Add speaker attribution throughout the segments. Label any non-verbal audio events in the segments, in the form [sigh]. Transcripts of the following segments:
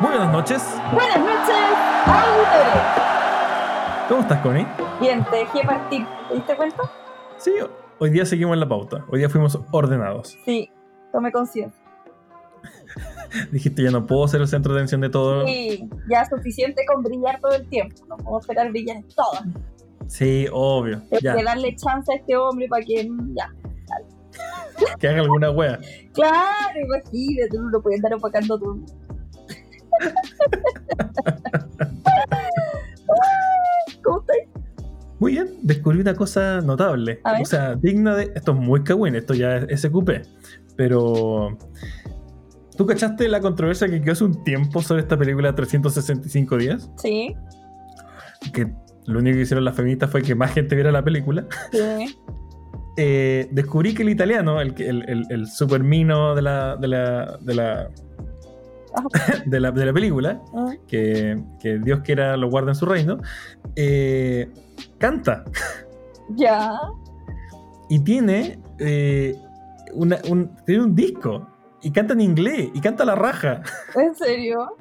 Speaker 1: Muy buenas noches.
Speaker 2: Buenas noches, auditores.
Speaker 1: ¿Cómo estás, Connie?
Speaker 2: Bien, te dejé partir. ¿Te diste cuenta?
Speaker 1: Sí, hoy día seguimos en la pauta. Hoy día fuimos ordenados.
Speaker 2: Sí, tomé conciencia. [laughs]
Speaker 1: Dijiste, ya no puedo ser el centro de atención de todo.
Speaker 2: Sí, ya es suficiente con brillar todo el tiempo. No puedo esperar brillar en todas.
Speaker 1: Sí, obvio.
Speaker 2: Hay
Speaker 1: Ya,
Speaker 2: que darle chance a este hombre para que. Ya.
Speaker 1: que haga alguna wea. [laughs]
Speaker 2: Claro, imagínate, no lo pueden estar opacando todo. [laughs]
Speaker 1: Muy bien, descubrí una cosa notable. O sea, digna de. Esto es muy cagüín, esto ya es SQP. Pero. ¿Tú cachaste la controversia que quedó hace un tiempo sobre esta película 365 días?
Speaker 2: Sí,
Speaker 1: Que lo único que hicieron las feministas fue que más gente viera la película.
Speaker 2: sí.
Speaker 1: Eh, descubrí que el italiano, el, el, el, el supermino de la, de la, de la, [laughs] de la, de la película,
Speaker 2: Mm,
Speaker 1: que, que Dios quiera lo guarde en su reino, eh, canta
Speaker 2: Ya.
Speaker 1: y tiene, eh, una- un, tiene un disco y canta en inglés y canta a la raja.
Speaker 2: ¿En serio?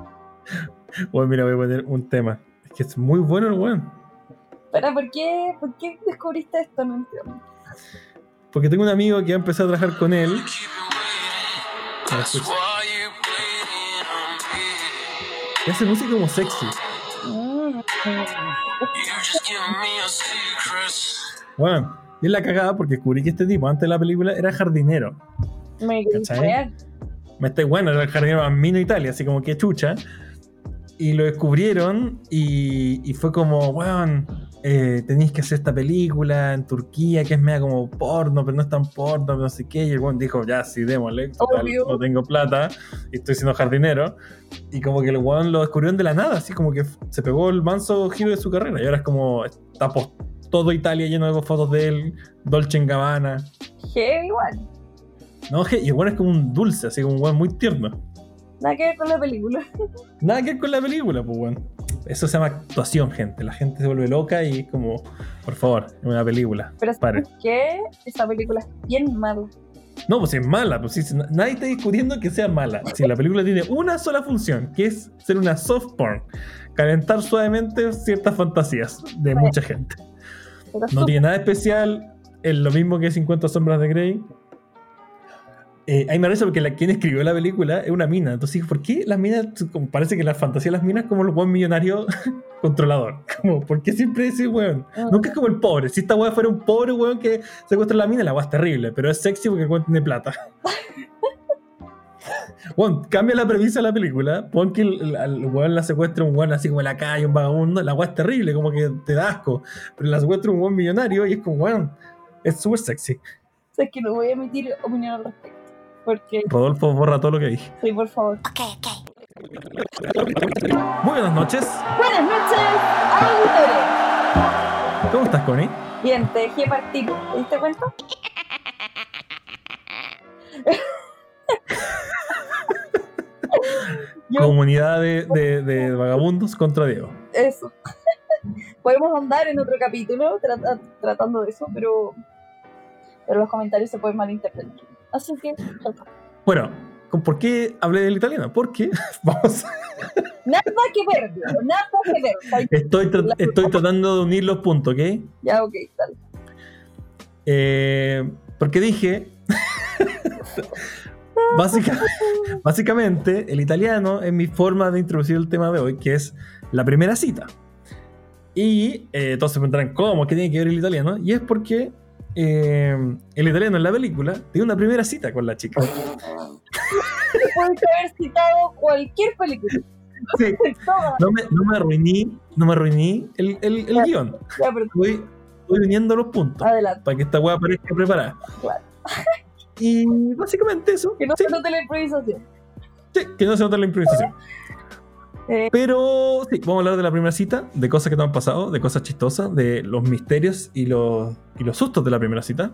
Speaker 2: [laughs]
Speaker 1: Bueno, mira, voy a poner un tema. Es que es muy bueno el weón.
Speaker 2: Pero, ¿por qué, ¿por qué descubriste esto? No entiendo.
Speaker 1: Porque tengo un amigo que ha empezado a trabajar con él. Y hace música como sexy. Bueno, y es la cagada porque descubrí que este tipo antes de la película era jardinero.
Speaker 2: Me.
Speaker 1: Me está, bueno, era el jardinero más mino Italia, así como que chucha. Y lo descubrieron y, y fue como, weón, eh, tenéis que hacer esta película en Turquía que es media como porno, pero no es tan porno, pero no sé qué. Y el weón dijo, ya, sí, démosle, total, no tengo plata y estoy siendo jardinero. Y como que el weón lo descubrieron de la nada, así como que se pegó el manso giro de su carrera. Y ahora es como, está todo Italia lleno de fotos de él, Dolce en Gabbana.
Speaker 2: Heavy igual.
Speaker 1: No, y el weón es como un dulce, así como un weón muy tierno.
Speaker 2: Nada que ver con la película. [laughs]
Speaker 1: Nada que ver con la película, pues bueno. Eso se llama actuación, gente. La gente se vuelve loca y es como, por favor, una película.
Speaker 2: Pero. ¿sabes qué? Esa película es bien mala.
Speaker 1: No, pues es mala, pues nadie está discutiendo que sea mala. Si la película tiene una sola función, que es ser una soft porn, calentar suavemente ciertas fantasías de mucha gente. No tiene nada especial, es lo mismo que 50 sombras de Grey. Eh, ahí me parece porque la, quien escribió la película es una mina. Entonces ¿por qué las minas, como parece que la fantasía de las minas es como el buen millonario [laughs] controlador? [laughs] Como, ¿por qué siempre ese weón?
Speaker 2: Mm.
Speaker 1: Nunca es como el pobre. Si esta weá fuera un pobre weón que secuestra a la mina, la weá es terrible, pero es sexy porque el weón tiene plata. [laughs] Weón, cambia la premisa de la película, pon que el, el- el weón la secuestra un weón así como en la calle, un vagabundo, la weá es terrible, como que te da asco, pero la secuestra un weón millonario y es como, weón, es súper sexy.
Speaker 2: O sea, es que no voy a emitir opinión al respecto. Porque,
Speaker 1: Rodolfo borra todo lo que dije.
Speaker 2: sí, por favor.
Speaker 1: Muy buenas noches,
Speaker 2: Buenas noches, auditores.
Speaker 1: ¿cómo estás, Connie?
Speaker 2: Bien, te dejé partir. ¿Te diste cuenta? [laughs] Yo,
Speaker 1: Comunidad de, de- de vagabundos contra Diego.
Speaker 2: eso. [laughs] Podemos andar en otro capítulo trata- tratando de eso, pero, pero los comentarios se pueden malinterpretar. Así que,
Speaker 1: Bueno, ¿por qué hablé del italiano? Porque, [laughs] vamos,
Speaker 2: nada que ver, nada que ver.
Speaker 1: Estoy, tra- estoy tratando de unir los puntos, ¿ok?
Speaker 2: Ya, ok, dale.
Speaker 1: Eh, porque dije. básica- básicamente, el italiano es mi forma de introducir el tema de hoy, que es la primera cita. Y eh, todos se preguntarán, ¿cómo? ¿Qué tiene que ver el italiano? Y es porque eh, el italiano en la película tiene una primera cita con la chica.
Speaker 2: Puedes haber citado cualquier película. [laughs]
Speaker 1: Sí, [laughs] no, me, no me arruiní, no me arruiní el, el, el
Speaker 2: guion.
Speaker 1: Voy, voy uniendo los puntos
Speaker 2: adelante.
Speaker 1: para que esta weá parezca preparada.
Speaker 2: Claro.
Speaker 1: Y básicamente eso.
Speaker 2: Que no
Speaker 1: Sí.
Speaker 2: se note la improvisación.
Speaker 1: Sí, que no se nota la improvisación. [laughs]
Speaker 2: Eh.
Speaker 1: Pero sí, vamos a hablar de la primera cita, de cosas que te han pasado, de cosas chistosas, de los misterios y los, y los sustos de la primera cita.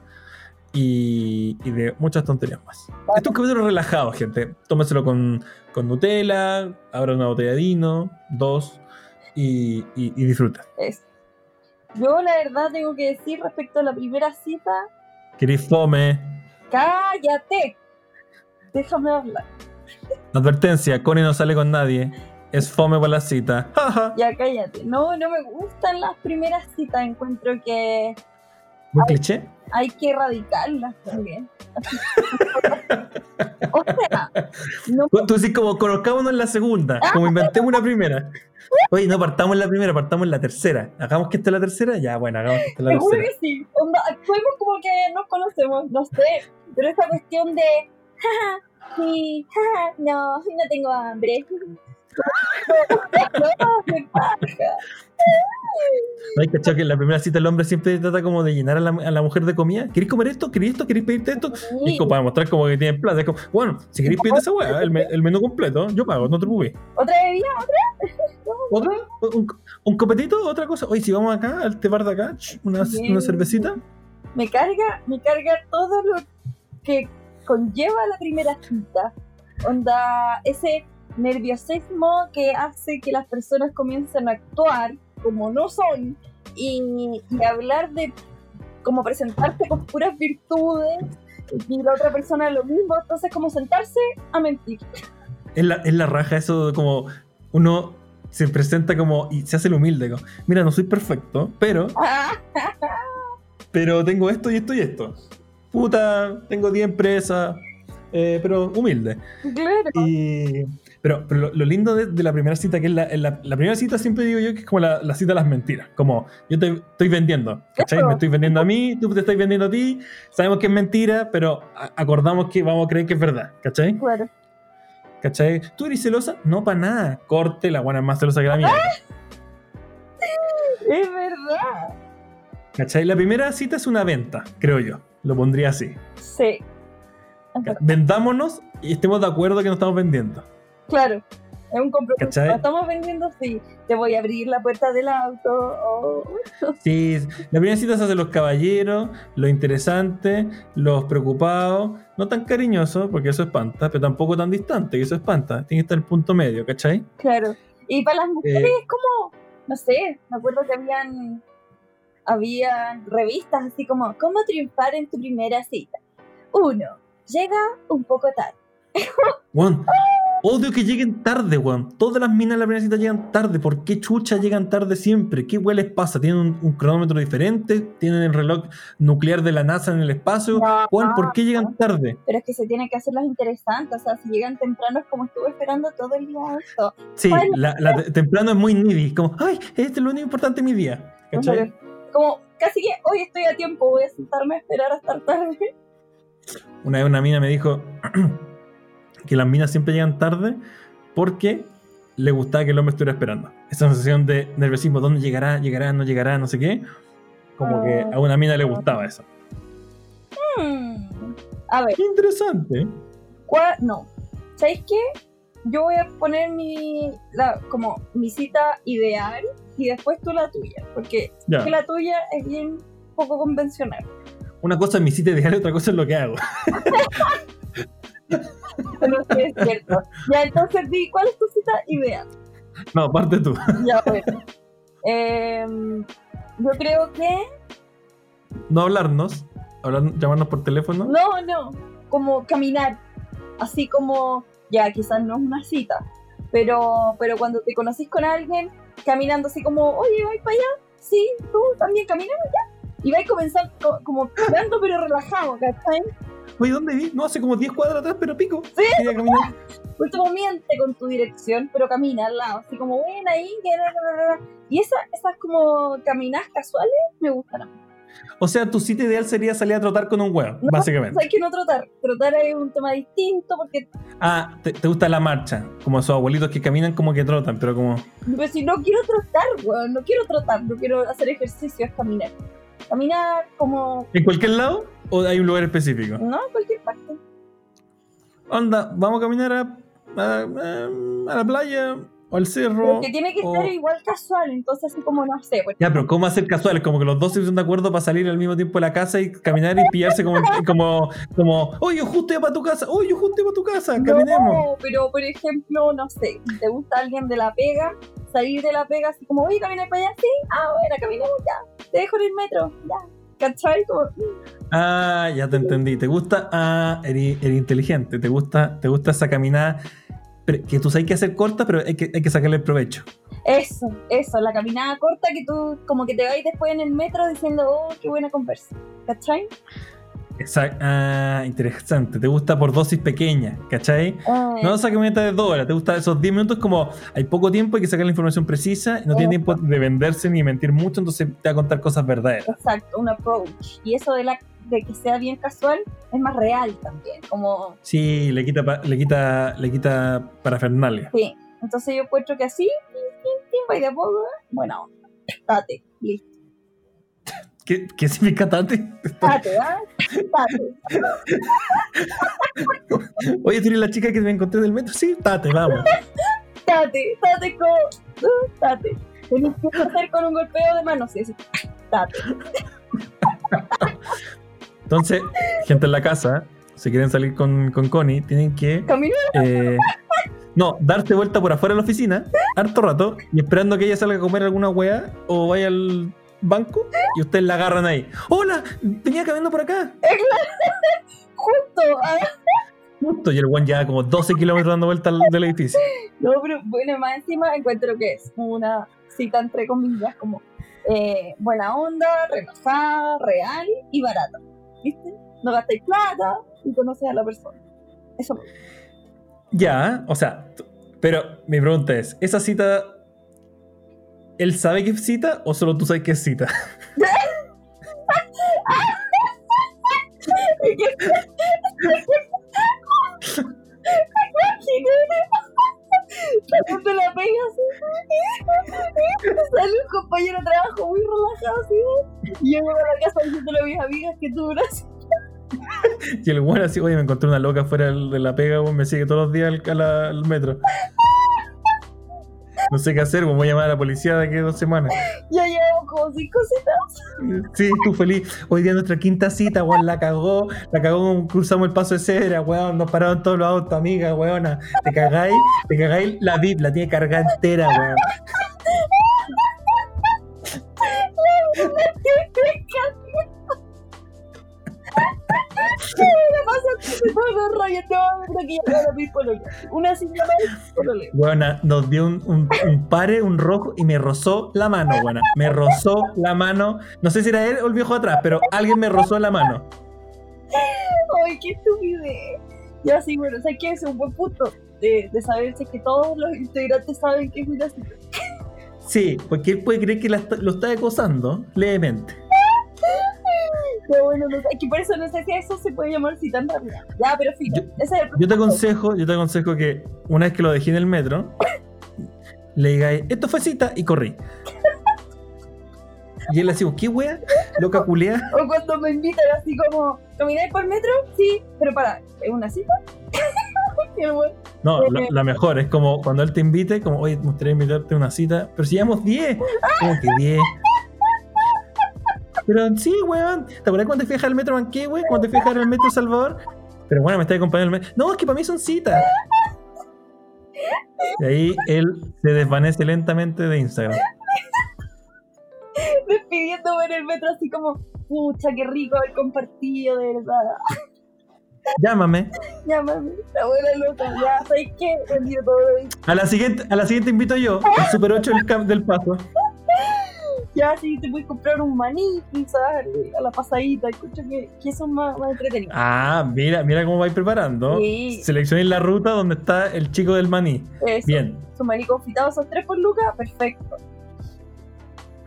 Speaker 1: Y, y de muchas tonterías más.
Speaker 2: Vale.
Speaker 1: Esto es un capítulo relajado, gente. Tómenselo con, con Nutella, abran una botella de vino, dos, y, y, y disfruten.
Speaker 2: Eso. Yo la verdad tengo que decir respecto a la primera cita,
Speaker 1: ¿Queréis fome?
Speaker 2: cállate. Déjame hablar.
Speaker 1: Advertencia, Connie no sale con nadie. Es fome para la cita.
Speaker 2: Ya cállate. No, no me gustan las primeras citas. Encuentro que
Speaker 1: ¿Muy cliché?
Speaker 2: hay que erradicarlas también. [laughs] o sea, no
Speaker 1: Tú decís como conozcámonos en la segunda, como inventemos una primera. Oye, no partamos en la primera, partamos en la tercera. Hagamos que esta es la tercera, ya, bueno, hagamos que esta es la
Speaker 2: Seguro
Speaker 1: tercera.
Speaker 2: que sí. Onda, actuemos como que nos conocemos, no sé. Pero esa cuestión de, jaja, sí, jaja, no, no tengo hambre. No, qué paja.
Speaker 1: ¿No hay cachado que en la primera cita el hombre siempre trata como de llenar a la, a la mujer de comida? ¿Queréis comer esto? ¿Queréis esto? ¿Queréis pedirte esto? Y como para mostrar como que tienen plata. Es como, bueno, si queréis pedirte esa weá, el, me- el menú completo, yo pago, no te preocupes.
Speaker 2: ¿Otra bebida?
Speaker 1: ¿Otra? ¿Un, un copetito? ¿Otra cosa? Oye, si vamos acá, al té bar de acá, una, una cervecita.
Speaker 2: Me carga, me carga todo lo que conlleva la primera cita. Onda, ese nerviosismo que hace que las personas comiencen a actuar como no son y, y hablar de como presentarse con puras virtudes y la otra persona lo mismo, entonces como sentarse a mentir.
Speaker 1: Es la, es la raja eso como uno se presenta como y se hace el humilde. Como, Mira, no soy perfecto, pero, [laughs] pero tengo esto y esto y esto. Puta, tengo 10 empresas, eh, pero humilde.
Speaker 2: claro.
Speaker 1: Y, pero, pero lo, lo lindo de, de la primera cita, que es la, la, la primera cita, siempre digo yo que es como la, la cita de las mentiras. Como yo te estoy vendiendo, ¿cachai? Me estoy vendiendo a mí, tú te estás vendiendo a ti. Sabemos que es mentira, pero acordamos que vamos a creer que es verdad, ¿cachai?
Speaker 2: Claro.
Speaker 1: ¿cachai? ¿Tú eres celosa? No, para nada. Corte, la buena es más celosa que la mía.
Speaker 2: Es verdad.
Speaker 1: ¿cachai? La primera cita es una venta, creo yo. Lo pondría así.
Speaker 2: Sí.
Speaker 1: Vendámonos y estemos de acuerdo que nos estamos vendiendo.
Speaker 2: Claro, es un compromiso.
Speaker 1: ¿Cachai?
Speaker 2: Estamos vendiendo, sí. Te voy a abrir la puerta del auto. o- [laughs]
Speaker 1: Sí, la primera cita se hace los caballeros, los interesantes, los preocupados, no tan cariñosos, porque eso espanta, pero tampoco tan distante, que eso espanta. Tiene que estar el punto medio, ¿cachai?
Speaker 2: Claro. Y para las mujeres
Speaker 1: Eh.
Speaker 2: es como, no sé, me acuerdo que habían, habían revistas así como, ¿cómo triunfar en tu primera cita? Uno, llega un poco tarde. [laughs]
Speaker 1: Weón, odio que lleguen tarde, weón. Todas las minas en la primera cita llegan tarde. ¿Por qué chucha llegan tarde siempre? ¿Qué weón les pasa? ¿Tienen un, un cronómetro diferente? ¿Tienen el reloj nuclear de la NASA en el espacio?
Speaker 2: No.
Speaker 1: Weón, ¿por qué llegan tarde?
Speaker 2: Pero es que se tienen que hacer las interesantes, o sea, si llegan temprano es como estuve esperando todo el día esto.
Speaker 1: Sí,
Speaker 2: Bueno.
Speaker 1: la, la de- temprano es muy needy. Como, ay, este es lo único importante de mi día. ¿Cachai?
Speaker 2: Como, casi que hoy estoy a tiempo, voy a sentarme a esperar hasta tarde.
Speaker 1: Una vez una mina me dijo [clears throat] que las minas siempre llegan tarde porque le gustaba que el hombre estuviera esperando. Esa sensación de nerviosismo, ¿dónde llegará? ¿Llegará? ¿No llegará? No sé qué. Como que a una mina le gustaba eso.
Speaker 2: Hmm. A ver,
Speaker 1: Qué interesante.
Speaker 2: ¿cuál? No. ¿Sabéis qué? Yo voy a poner mi, la, como mi cita ideal y después tú la tuya, porque
Speaker 1: Ya.
Speaker 2: que la tuya es bien poco convencional.
Speaker 1: Una cosa es mi sitio ideal y otra cosa es lo que hago. [laughs]
Speaker 2: Pero sí es cierto. Ya, entonces di, ¿cuál es tu cita ideal?
Speaker 1: No, aparte tú.
Speaker 2: Ya, bueno. Em, yo creo que
Speaker 1: No hablarnos, hablar, llamarnos por teléfono.
Speaker 2: No, no, como caminar, así como, ya quizás no es una cita, pero, pero cuando te conocís con alguien, caminando así como, oye, ¿vais para allá? Sí, tú también caminamos ya. Y vais comenzando co- como caminando pero relajado, ¿cachai?
Speaker 1: Oye, ¿dónde vi? No, hace como 10 cuadras atrás, pero pico.
Speaker 2: Sí.
Speaker 1: Quería caminar.
Speaker 2: Último miente con tu dirección, pero camina al lado, así como, ven ahí, que la, la, la, la". Y esa, esas como caminas casuales me gustan a.
Speaker 1: O sea, tu sitio ideal sería salir a trotar con un huevo,
Speaker 2: No,
Speaker 1: básicamente.
Speaker 2: hay que no trotar, trotar es un tema distinto porque
Speaker 1: Ah, te, te gusta la marcha, como esos abuelitos que caminan como que trotan, pero como...
Speaker 2: Pero si no quiero trotar, weón, no quiero trotar, no quiero hacer ejercicio, es caminar. Caminar como,
Speaker 1: ¿En cualquier lado o hay un lugar específico?
Speaker 2: no, en cualquier parte.
Speaker 1: Onda, vamos a caminar a, a, la playa o al cerro.
Speaker 2: Porque tiene que
Speaker 1: o-
Speaker 2: ser igual casual, entonces así como, no sé, pues,
Speaker 1: Ya, pero ¿cómo hacer casuales? Como que los dos se pusieron de acuerdo para salir al mismo tiempo de la casa y caminar y pillarse como, [laughs] como, como oye, yo justo iba para tu casa, oye, yo justo iba para tu casa, caminemos.
Speaker 2: No, pero por ejemplo, no sé, te gusta alguien de la pega, salir de la pega así como, oye, caminar para allá, sí, ah, bueno, caminemos ya, te dejo en el metro, ya, ¿cachai? Como,
Speaker 1: Ah, ya te entendí. ¿Te gusta? Ah, eres, eres inteligente. ¿Te gusta, ¿Te gusta esa caminada pero que tú sabes que hacer corta, pero hay que, hay que sacarle el provecho.
Speaker 2: Eso, eso, la caminada corta que tú como que te vais después en el metro diciendo, oh, qué buena conversa. ¿Cachai?
Speaker 1: Exacto. Ah, interesante. Te gusta por dosis pequeñas, ¿cachai?
Speaker 2: Eh,
Speaker 1: No esa camioneta de dos horas, te gusta esos 10 minutos como hay poco tiempo, hay que sacar la información precisa, no tiene tiempo de venderse ni mentir mucho, entonces te va a contar cosas verdaderas.
Speaker 2: Exacto, un approach. Y eso de, la, de que sea bien casual es más real también. Como,
Speaker 1: Sí, le quita, le quita, le quita parafernalia.
Speaker 2: sí. Entonces yo encuentro que así, tin, tin, tin, va y de poco, buena onda. Date, listo.
Speaker 1: ¿Qué, qué significa tate?
Speaker 2: Date, ¿ah? Date.
Speaker 1: Oye, tú eres la chica que me encontré del metro. Sí, tate, vamos.
Speaker 2: Date, date como. uh, Date. Tenés que hacer con un golpeo de mano, sí, sí. Date.
Speaker 1: Entonces, gente en la casa, si quieren salir con, con Connie, tienen que
Speaker 2: Camino
Speaker 1: eh, no, darse vuelta por afuera de la oficina, harto rato, y esperando que ella salga a comer alguna wea o vaya al banco, y ustedes la agarran ahí. ¡Hola! Venía caminando por acá. [laughs]
Speaker 2: justo. ah.
Speaker 1: Justo, y el one ya como 12 kilómetros dando vuelta al- del edificio.
Speaker 2: No, pero bueno, más encima encuentro que es una cita entre comillas, como eh, buena onda, relajada, real y barata. ¿Viste? No gastáis plata y conoces a la persona. Eso.
Speaker 1: Ya, o sea, pero mi pregunta es, ¿esa cita, él sabe que es cita o solo tú sabes que es cita?
Speaker 2: Saliendo la pega así. Sale un compañero de trabajo muy relajado así. Y yo llego a la casa diciéndole a mis amigas que tú eras.
Speaker 1: Y el bueno así, oye, me encontré una loca fuera de la pega, me sigue todos los días al, al metro. No sé qué hacer, weón, voy a llamar a la policía de aquí a dos semanas.
Speaker 2: Ya llevamos como cinco citas.
Speaker 1: Sí, tú feliz. Hoy día nuestra quinta cita, weón, la cagó. La cagó, cruzamos el paso de cera, weón. Nos pararon todos los autos, amiga, weona. Te cagáis, te cagáis la VIP, la tiene cargada entera, weón.
Speaker 2: Me pasa que todos los rayos te van a ver que ya mi pololo. Una cita más, pololo.
Speaker 1: Weona, nos dio un, un, un pare, un rojo y me rozó la mano, weona. Me rozó la mano. No sé si era él o el viejo atrás, pero alguien me rozó la mano.
Speaker 2: Ay, qué estupidez. Ya sí, bueno, o sea que es un buen punto de, de saber si es que todos los integrantes saben que es una cita.
Speaker 1: Sí, porque él puede creer que la lo está acosando levemente.
Speaker 2: Pero bueno, no sé, es que por eso no sé si eso se puede llamar cita en realidad. Ya, pero fíjate,
Speaker 1: Yo-
Speaker 2: ese es el
Speaker 1: Yo te aconsejo, yo te aconsejo que una vez que lo dejé en el metro, le digáis, esto fue cita y corrí. Y él le digo, ¿qué wea? Loca culea.
Speaker 2: O cuando me invitan así como, ¿camináis por el metro? Sí, pero para, ¿es una cita? [laughs]
Speaker 1: No, la, la mejor es como cuando él te invite, como, oye, me gustaría invitarte a una cita, pero si llevamos 10. Como que 10. Pero sí, weón. ¿Te acuerdas cuando te fui a dejar al metro Banqué, weón? Cuando te fui a dejar al metro Salvador. Pero bueno, me está acompañando el metro. No, es que para mí son citas. Y ahí él se desvanece lentamente de Instagram.
Speaker 2: despidiéndome en el metro así como, pucha, qué rico haber compartido, de verdad.
Speaker 1: Llámame.
Speaker 2: Llámame, la buena loca, ya, ¿sabes qué? Vendido todo.
Speaker 1: A la siguiente, a la siguiente invito yo, el Super 8 del, camp del Paso.
Speaker 2: Ya, sí, te puedes comprar un maní, quizás, a la pasadita, escucho que, que eso es más, más entretenido.
Speaker 1: Ah, mira, mira cómo vais preparando.
Speaker 2: Sí.
Speaker 1: Seleccionéis la ruta donde está el chico del maní.
Speaker 2: Eso,
Speaker 1: Bien,
Speaker 2: su maní confitado, esos tres por lucas, perfecto.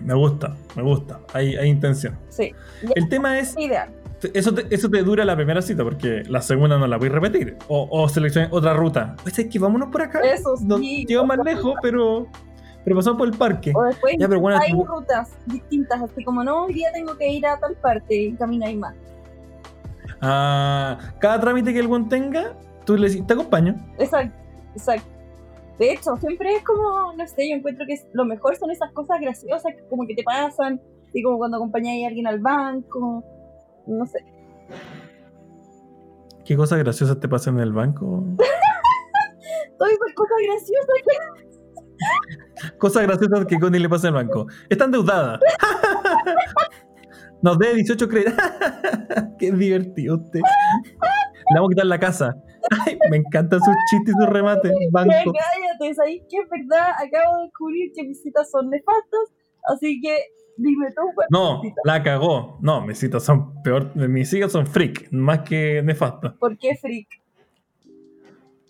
Speaker 1: me gusta, me gusta. Hay, hay intención.
Speaker 2: Sí,
Speaker 1: El tema es,
Speaker 2: ideal.
Speaker 1: eso te, eso te dura la primera cita, porque la segunda no la voy a repetir. O, o selecciones otra ruta. Pues es que vámonos por acá.
Speaker 2: Eso
Speaker 1: No
Speaker 2: sí.
Speaker 1: lleva más lejos, pero, pero pasamos por el parque.
Speaker 2: O después
Speaker 1: Ya, pero bueno,
Speaker 2: hay
Speaker 1: tú-
Speaker 2: rutas distintas, así como no, hoy día tengo que ir a tal parte y camináis más.
Speaker 1: Ah, cada trámite que el buen tenga, tú le decís, te acompaño.
Speaker 2: Exacto, exacto. De hecho, siempre es como, no sé, yo encuentro que lo mejor son esas cosas graciosas que como que te pasan, así como cuando acompañáis a alguien al banco, no sé.
Speaker 1: ¿Qué cosas graciosas te pasan en el banco? [laughs]
Speaker 2: Todas esas cosas graciosas que
Speaker 1: Cosas graciosas que Connie le pasa en el banco. Está endeudada. Nos debe 18 créditos. [laughs] Qué divertido usted. Le vamos a quitar la casa. Ay, me encantan sus chistes y sus remates.
Speaker 2: Ya
Speaker 1: Banco.
Speaker 2: cállate, ¿sabéis que es verdad? Acabo de descubrir que mis citas son nefastas, así que dime tú cuál
Speaker 1: No, la cagó. No, mis citas son peor. Mis citas son freak, más que nefastas.
Speaker 2: ¿Por qué freak?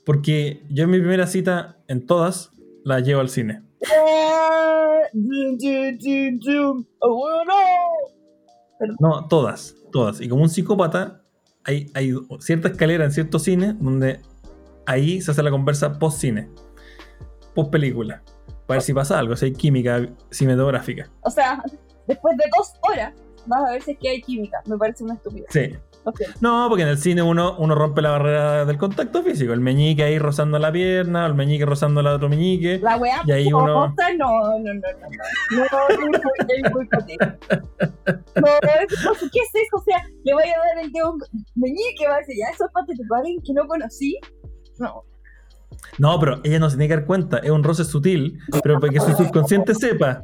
Speaker 1: Porque yo en mi primera cita, en todas, la llevo al cine. No, todas, todas. Y como un psicópata, hay, hay cierta escalera en ciertos cines donde ahí se hace la conversa post-cine, post-película. Para ver si pasa algo, si hay química cinematográfica.
Speaker 2: O sea, después de dos horas vas a ver si es que hay química. Me parece una estupidez.
Speaker 1: Sí.
Speaker 2: Ok.
Speaker 1: No, porque en el cine uno, uno rompe la barrera del contacto físico. El meñique ahí rozando la pierna, el meñique rozando la otro meñique.
Speaker 2: La weá
Speaker 1: Y ahí uno-
Speaker 2: posta, no, no, no, no, no. No. No, ¿qué es eso? O sea, le voy a dar el dedo meñique, va a decir, ya, eso es patético. ¿Alguien que no conocí? No.
Speaker 1: No, pero ella no se tiene que dar cuenta. Es un roce sutil, pero para que su subconsciente sepa.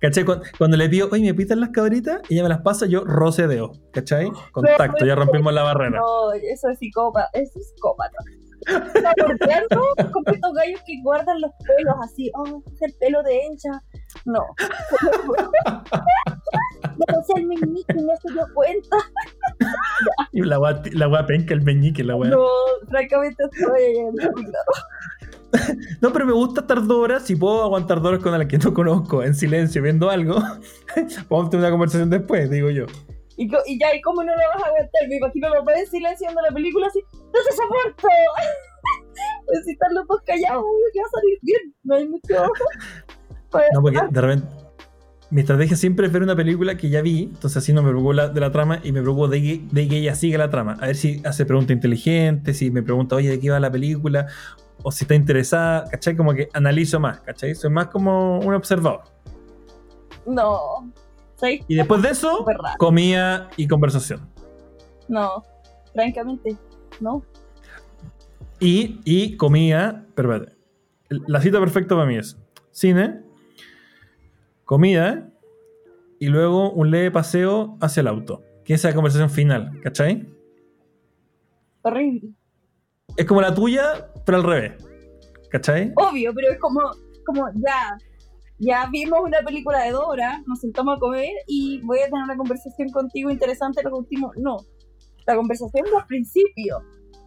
Speaker 1: ¿Cachai? Cu- Cuando le pido, oye, ¿me pitan las cabritas? Y ella me las pasa, yo rocedeo. ¿Cachai? Contacto, ya rompimos la barrera.
Speaker 2: No, eso es psicópata. Eso es psicópata. Está bordeando con estos gallos que guardan los pelos así. Oh, es el pelo de ella. No. [laughs] No, sea, el meñique no se dio cuenta.
Speaker 1: Y la gua, la penca, el meñique, la wea. No.
Speaker 2: Francamente estoy [laughs] indignado.
Speaker 1: pero me gusta estar dos horas. Si puedo aguantar dos horas con alguien que no conozco, en silencio, viendo algo, [laughs] vamos a tener una conversación después, digo yo.
Speaker 2: Y, ya, ¿y cómo no lo vas a aguantar? Me imagino dos en silencio viendo la película así. ¡No se soporto! Pues [laughs] si están los dos callados, que va a salir bien. No hay mucho. Pues,
Speaker 1: No, porque de repente. Mi estrategia siempre es ver una película que ya vi, entonces así no me preocupo la- de la trama y me preocupo de que, de que ella siga la trama. A ver si hace preguntas inteligentes, si me pregunta, oye, ¿de qué va la película? O si está interesada, ¿cachai? Como que analizo más, ¿cachai? Soy más como un observador.
Speaker 2: No. ¿Sabes?
Speaker 1: Y después de eso, comida y conversación.
Speaker 2: No. Francamente, no.
Speaker 1: Y, y comida, pero espérate. La cita perfecta para mí es cine, comida y luego un leve paseo hacia el auto. Que es esa conversación final, ¿cachai?
Speaker 2: Horrible.
Speaker 1: Es como la tuya, pero al revés. ¿Cachai?
Speaker 2: Obvio, pero es como, como ya. Ya vimos una película de Dora, nos sentamos a comer y voy a tener una conversación contigo interesante los últimos. No. La conversación del principio.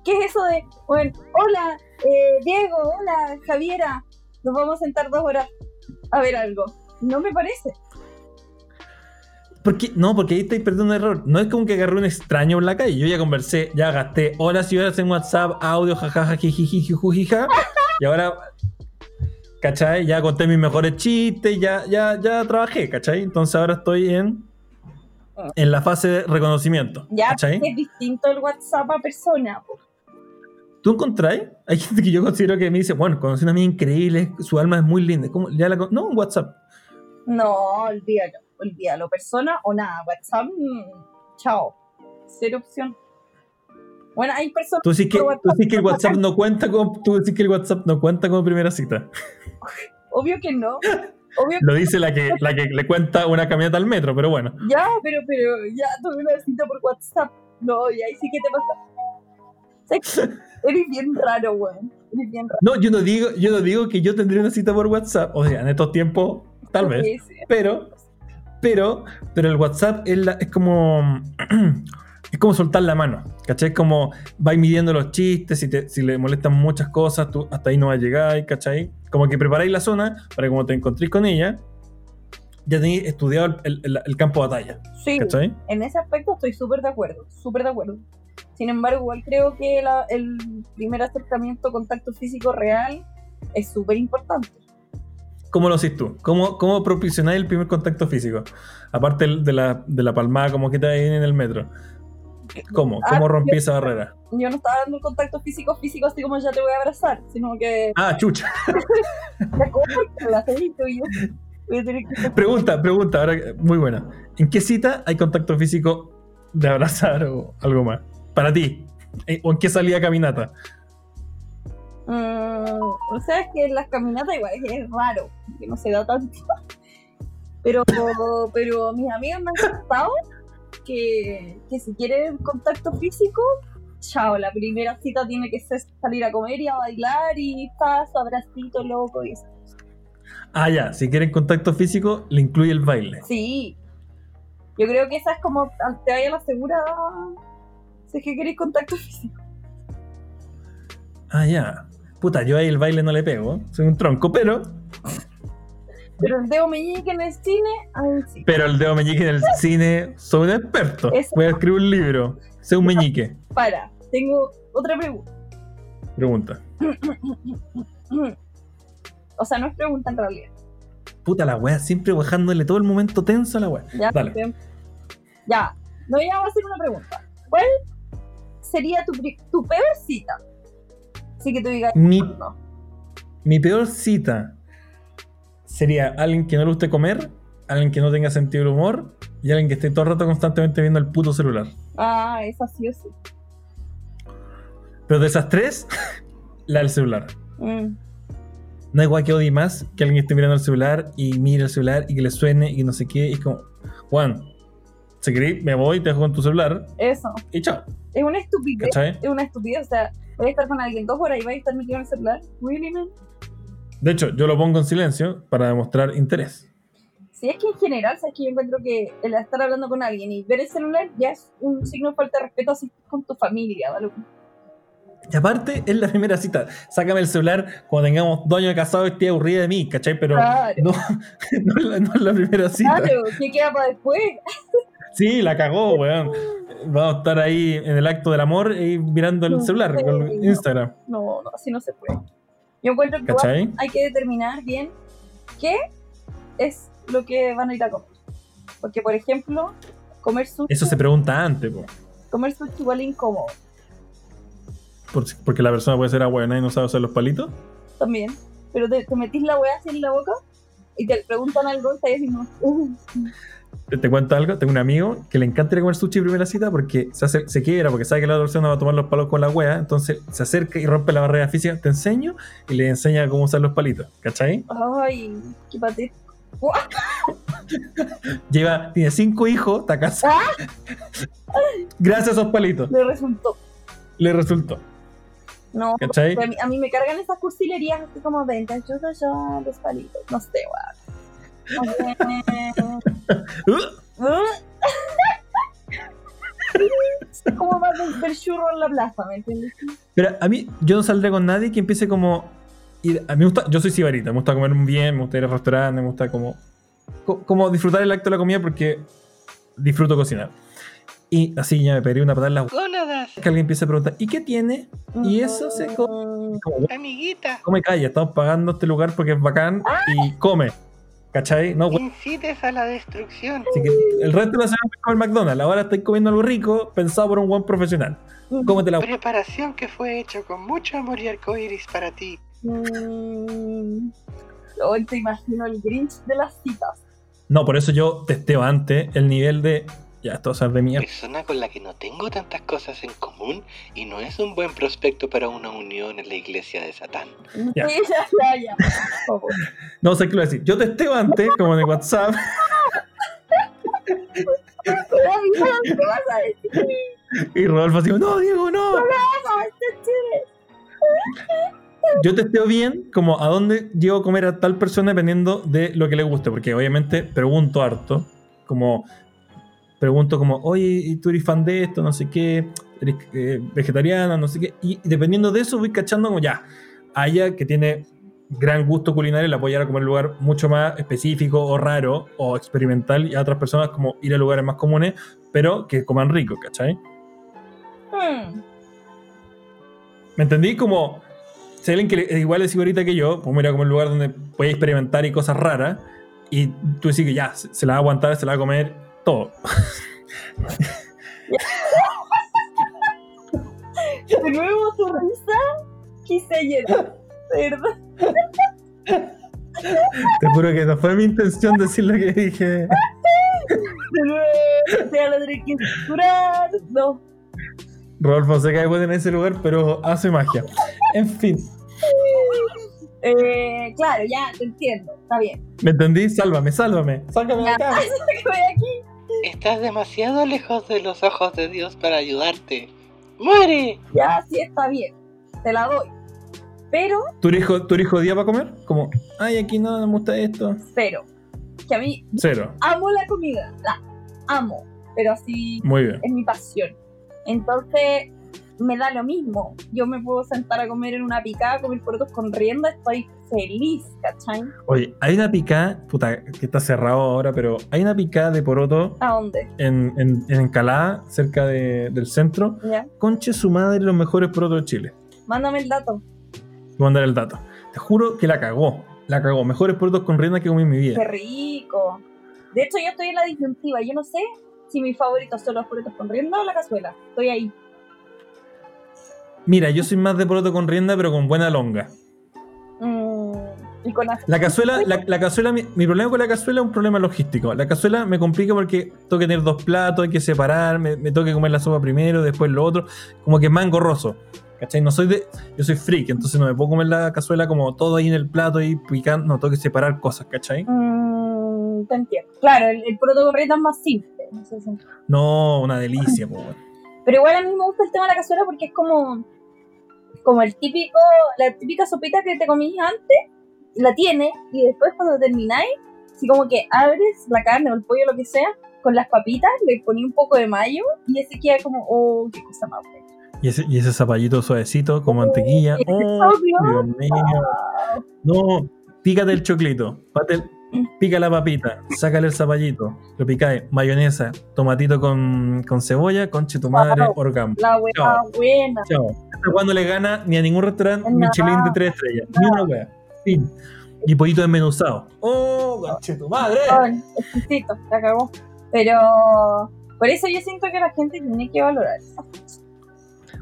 Speaker 2: ¿Qué es eso de, bueno, hola, eh, Diego, hola, Javiera, nos vamos a sentar dos horas a ver algo? No me parece.
Speaker 1: Porque, no, porque ahí estáis perdiendo un error. No es como que agarré un extraño en la calle. Yo ya conversé, ya gasté horas y horas en WhatsApp, audio, jajaja, jijijijijujija. Y ahora, ¿cachai? Ya conté mis mejores chistes, ya, ya, ya trabajé, ¿cachai? Entonces ahora estoy en, en la fase de reconocimiento.
Speaker 2: Ya
Speaker 1: ¿Cachai?
Speaker 2: es distinto el WhatsApp a persona.
Speaker 1: ¿Tú encontráis? Hay gente que yo considero que me dice, bueno, conocí una amiga increíble, su alma es muy linda. ¿Cómo? Ya la no, un WhatsApp.
Speaker 2: No, olvídalo, olvídalo. Persona o nada. WhatsApp, mm, chao. Cero opción. Bueno, hay personas
Speaker 1: Tú decís que,
Speaker 2: por
Speaker 1: tú decís que el WhatsApp no cuenta como, tú decís que el WhatsApp no cuenta como primera cita. [laughs]
Speaker 2: Obvio que no. Obvio que
Speaker 1: Lo dice la que, la que le cuenta una caminata al metro, pero bueno.
Speaker 2: ya, pero, pero, ya tuve una cita por WhatsApp. No, y ahí sí que te pasa. Eres bien raro, weón. Eres bien raro.
Speaker 1: No, yo no digo, yo no digo que yo tendría una cita por WhatsApp. O sea, en estos tiempos, tal vez.
Speaker 2: Sí, sí.
Speaker 1: Pero, pero, pero el WhatsApp es, la- es como. [clears throat] Es como soltar la mano, ¿cachai? Es como vais midiendo los chistes, si, te- si le molestan muchas cosas, tú hasta ahí no vas a llegar, ¿cachai? Como que preparáis la zona para que cuando te encontréis con ella, ya tenéis estudiado el, el- el campo de batalla,
Speaker 2: Sí,
Speaker 1: ¿cachai?
Speaker 2: en ese aspecto estoy súper de acuerdo, súper de acuerdo. Sin embargo, igual creo que la- el primer acercamiento, contacto físico real, es súper importante.
Speaker 1: ¿Cómo lo haces tú? ¿Cómo, cómo proporcionáis el primer contacto físico? Aparte de la, de la palmada como que te da en el metro. ¿Cómo?
Speaker 2: Ah,
Speaker 1: ¿Cómo rompí
Speaker 2: yo-
Speaker 1: esa barrera?
Speaker 2: Yo no estaba dando el contacto físico físico así como ya te voy a abrazar, sino que
Speaker 1: Ah, chucha. Pregunta, pregunta, ahora muy buena. ¿En qué cita hay contacto físico de abrazar o algo más? Para ti. Eh, ¿O en qué salida caminata?
Speaker 2: Mm, o sea, es que en las caminatas igual es, es raro, que no se da tanto. [laughs] Pero, pero mis amigas me han contado que, que si quieren contacto físico, chao, la primera cita tiene que ser salir a comer y a bailar y paso, abracito loco y eso.
Speaker 1: Ah, ya, si quieren contacto físico, le incluye el baile.
Speaker 2: Sí. Yo creo que esa es como, te vaya la segura, si es que queréis contacto físico.
Speaker 1: Ah, ya. Puta, yo ahí el baile no le pego, soy un tronco, pero.
Speaker 2: Pero el dedo meñique en el cine, ahí sí.
Speaker 1: Pero el dedo meñique en el cine, soy un experto.
Speaker 2: Eso.
Speaker 1: Voy a escribir un libro. Sé un [laughs] meñique.
Speaker 2: Para, tengo otra pregunta.
Speaker 1: Pregunta.
Speaker 2: O sea, no es pregunta en realidad.
Speaker 1: Puta la wea, siempre bajándole todo el momento tenso a la wea.
Speaker 2: Ya,
Speaker 1: Dale.
Speaker 2: Ya. No, ya voy a hacer una pregunta. ¿Cuál sería tu peor cita? Así que tú digas,
Speaker 1: Mi-
Speaker 2: no.
Speaker 1: Mi peor cita sería alguien que no le guste comer, alguien que no tenga sentido del humor y alguien que esté todo el rato constantemente viendo el puto celular.
Speaker 2: Ah, esa sí o sí.
Speaker 1: Pero de esas tres, [laughs] la del celular.
Speaker 2: Mm.
Speaker 1: No hay igual que odie más que alguien que esté mirando el celular y mire el celular y que le suene y que no sé qué. Y es como, Juan, si querés, me voy, te dejo con tu celular
Speaker 2: Eso.
Speaker 1: y chao.
Speaker 2: Es una estupidez.
Speaker 1: ¿Cachai?
Speaker 2: Es una estupidez. O sea, voy a estar con alguien dos horas y voy a estar metido en el celular. Really, man?
Speaker 1: De hecho, yo lo pongo en silencio para demostrar interés.
Speaker 2: Si es que en general, sabes que yo encuentro que el estar hablando con alguien y ver el celular ya es un signo de falta de respeto así con tu familia, ¿vale?
Speaker 1: Y aparte, es la primera cita. Sácame el celular cuando tengamos dos años de casado y esté aburrida de mí, ¿cachai? Pero
Speaker 2: Claro.
Speaker 1: no, [laughs] no, es la, no es la primera cita.
Speaker 2: Claro, ¿qué queda para después?
Speaker 1: Sí, la cagó, weón. Vamos a estar ahí en el acto del amor y mirando el
Speaker 2: No
Speaker 1: celular
Speaker 2: sé.
Speaker 1: Instagram.
Speaker 2: No, no, así no se puede. Yo encuentro que hay que determinar bien qué es lo que van a ir a comer. Porque, por ejemplo, comer sushi,
Speaker 1: Eso se pregunta antes, po.
Speaker 2: comer sushi igual es incómodo
Speaker 1: Por- porque la persona puede ser buena y no sabe usar los palitos.
Speaker 2: también. Pero te, te metís la weá así en la boca y te preguntan algo y estás diciendo, "Uh,
Speaker 1: Te, cuento algo, tengo un amigo que le encanta ir a comer sushi en primera cita porque se, hace, se quiebra, porque sabe que la otra persona va a tomar los palos con la wea, entonces se acerca y rompe la barrera física, te enseño y le enseña cómo usar los palitos, ¿cachai?
Speaker 2: ay, qué patético. [laughs]
Speaker 1: Lleva, tiene cinco hijos, está casado. [laughs] Gracias a esos palitos,
Speaker 2: Le resultó.
Speaker 1: le resultó,
Speaker 2: No,
Speaker 1: ¿cachai?
Speaker 2: a mí, a mí me cargan esas cursilerías así como venta, yo soy yo, los palitos. No sé, weón. Es como más del, del churro en la plaza, ¿me entiendes?
Speaker 1: Pero a mí, yo no saldré con nadie que empiece como. Ir, a mí me gusta, yo soy sibarita, me gusta comer bien, me gusta ir al restaurante, me gusta como. co- Como disfrutar el acto de la comida porque disfruto Y así ya me pegué una patada en la
Speaker 3: Gónadas,
Speaker 1: que alguien empieza a preguntar, ¿y qué tiene? Y eso se come. Como,
Speaker 3: amiguita,
Speaker 1: come calla, estamos pagando este lugar porque es bacán y come. ¿Cachai? No,
Speaker 3: incites a la destrucción.
Speaker 1: Así que el resto de la semana es comer McDonald's. Ahora estoy comiendo algo rico pensado por un buen profesional. Cómete la
Speaker 3: Preparación que fue hecho con mucho amor y arcoiris para ti.
Speaker 2: mm, Hoy te imagino el Grinch de las citas.
Speaker 1: No, por eso yo testeo antes el nivel de. Ya, esto va a ser de mierda.
Speaker 3: Persona con la que no tengo tantas cosas en común y no es un buen prospecto para una unión en la iglesia de Satán. [laughs]
Speaker 1: Ya. No sé qué lo voy a decir. Yo testeo antes, como en el WhatsApp, y Rodolfo así, no, Diego, no.
Speaker 2: No, este.
Speaker 1: Yo testeo bien como a dónde llego a comer a tal persona dependiendo de lo que le guste, porque obviamente pregunto harto, como pregunto como, oye, ¿y tú eres fan de esto? No sé qué, eres eh, vegetariana, no sé qué, y dependiendo de eso voy cachando como ya, a ella que tiene gran gusto culinario la puedo llevar a comer un lugar mucho más específico o raro o experimental y a otras personas como ir a lugares más comunes, pero que coman rico, ¿cachai?
Speaker 2: Hmm.
Speaker 1: ¿Me entendí? Como si alguien que es igual de ahorita que yo, pues ir a comer a un lugar donde puede experimentar y cosas raras, y tú decís que ya, se la va a aguantar, se la va a comer, todo.
Speaker 2: De nuevo tu risa quise llorar. De verdad.
Speaker 1: Te juro que no fue mi intención decir lo que dije.
Speaker 2: De nuevo. Ya lo tendré que censurar. No.
Speaker 1: Rodolfo se cae bueno en ese lugar, pero hace magia. En fin,
Speaker 2: Eh, claro, ya te entiendo. Está bien.
Speaker 1: ¿me entendí? Sálvame, sálvame. Sácame de acá. [laughs]
Speaker 2: sácame de aquí.
Speaker 3: Estás demasiado lejos de los ojos de Dios para ayudarte. ¡Muere!
Speaker 2: Ya, sí está bien, te la doy. Pero,
Speaker 1: ¿Tu hijo, tu hijo día para comer? Como, ay, aquí no, no me gusta esto.
Speaker 2: cero. Que a mí
Speaker 1: Cero.
Speaker 2: amo la comida, la amo, pero así
Speaker 1: Muy bien.
Speaker 2: es mi pasión. Entonces, me da lo mismo. Yo me puedo sentar a comer en una picada, comer porotos con rienda, estoy feliz, ¿cachai?
Speaker 1: Oye, hay una picada, puta, que está cerrado ahora, pero hay una picada de poroto
Speaker 2: ¿A dónde?
Speaker 1: en, en, en Encalada, cerca de- del centro.
Speaker 2: Ya.
Speaker 1: Conche su madre, los mejores porotos de Chile.
Speaker 2: Mándame el dato.
Speaker 1: Te el dato. Te juro que la cagó. La cagó. Mejores porotos con rienda que comí en mi vida.
Speaker 2: Qué rico. De hecho, yo estoy en la disyuntiva. Yo no sé si mis favoritos son los porotos con rienda o la cazuela. Estoy ahí.
Speaker 1: Mira, yo soy más de poroto con rienda, pero con buena longa.
Speaker 2: Mm, y con
Speaker 1: La cazuela, la, la cazuela, mi, mi problema con la cazuela es un problema logístico. La cazuela me complica porque tengo que tener dos platos, hay que separar, me, me tengo que comer la sopa primero, después lo otro. Como que es más engorroso. ¿Cachai? No soy de. Yo soy freak, entonces no me puedo comer la cazuela como todo ahí en el plato y picando. No, tengo que separar cosas, ¿cachai?
Speaker 2: Mm, te entiendo. Claro, el, el poroto con rienda es más simple. en ese sentido.
Speaker 1: No, una delicia, weón.
Speaker 2: Pero igual a mí me gusta el tema de la cazuela porque es como, como el típico, la típica sopita que te comís antes, la tienes, y después cuando termináis, así como que abres la carne o el pollo, lo que sea, con las papitas, le poní un poco de mayo, y ese queda como, oh, qué cosa más buena.
Speaker 1: Y ese, y ese zapallito suavecito con mantequilla. [laughs] Oh. Dios mío. No, pícate el choclito. pate el- pica la papita. Sácale el zapallito. Lo picáis. Mayonesa. Tomatito con, con cebolla. Conche tu madre.
Speaker 2: Wow.
Speaker 1: Orgasmo.
Speaker 2: La buena,
Speaker 1: Chao.
Speaker 2: buena.
Speaker 1: Chao. Cuando le gana ni a ningún restaurante
Speaker 2: No.
Speaker 1: Michelin de tres estrellas. Ni una wea. Fin. Y pollito desmenuzado. Oh, conche tu madre.
Speaker 2: Exquisito, la cagó. Pero por eso yo siento que la gente tiene que valorar cosas.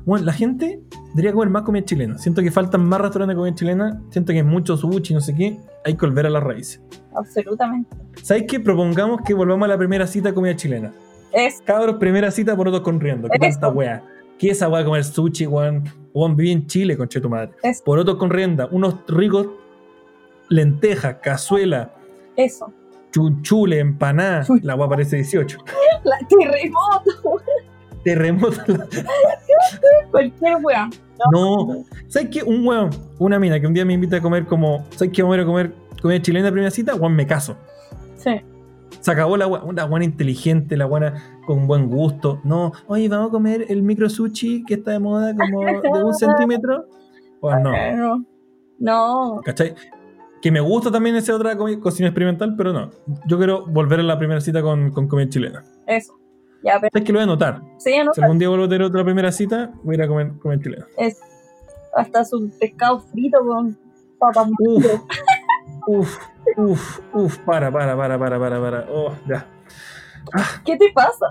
Speaker 1: Bueno, la gente debería comer más comida chilena. Siento que faltan más restaurantes de comida chilena. Siento que hay mucho sushi, no sé qué. Hay que volver a las raíces.
Speaker 2: Absolutamente.
Speaker 1: ¿Sabes qué? Propongamos que volvamos a la primera cita de comida chilena.
Speaker 2: Es
Speaker 1: Cabros, primera cita por otros corriendo. ¿Qué
Speaker 2: Eso.
Speaker 1: tanta wea? ¿Qué es esa de comer sushi, weón? Weón, viví en Chile, conche tu madre.
Speaker 2: Eso.
Speaker 1: Por otros con rienda, unos ricos lentejas, cazuela,
Speaker 2: eso.
Speaker 1: chunchule, empanada. La wea parece 18. [laughs]
Speaker 2: La terremoto,
Speaker 1: Terremoto. [laughs]
Speaker 2: cualquier weá.
Speaker 1: No. ¿Sabes qué? Un weón, una mina que un día me invita a comer como. ¿Sabes qué? Vamos a ir a comer comida chilena de primera cita. Weón, me caso.
Speaker 2: Sí.
Speaker 1: Se acabó la wea, una buena inteligente, la buena con buen gusto. No, oye, vamos a comer el micro sushi que está de moda como [laughs] de un centímetro. Pues no,
Speaker 2: No. No.
Speaker 1: ¿cachai? Que me gusta también esa otra co- cocina experimental, pero no. Yo quiero volver a la primera cita con, con comida chilena.
Speaker 2: Eso. Ya, pero
Speaker 1: ¿Sabes que lo voy a anotar?
Speaker 2: sí, no
Speaker 1: Si algún día vuelvo a tener otra primera cita, voy a ir a comer chilena.
Speaker 2: es hasta su pescado frito con papas
Speaker 1: Uf, uf, uf, uf, para, para, para, para, para, para. Oh, ya.
Speaker 2: ¿Qué te pasa?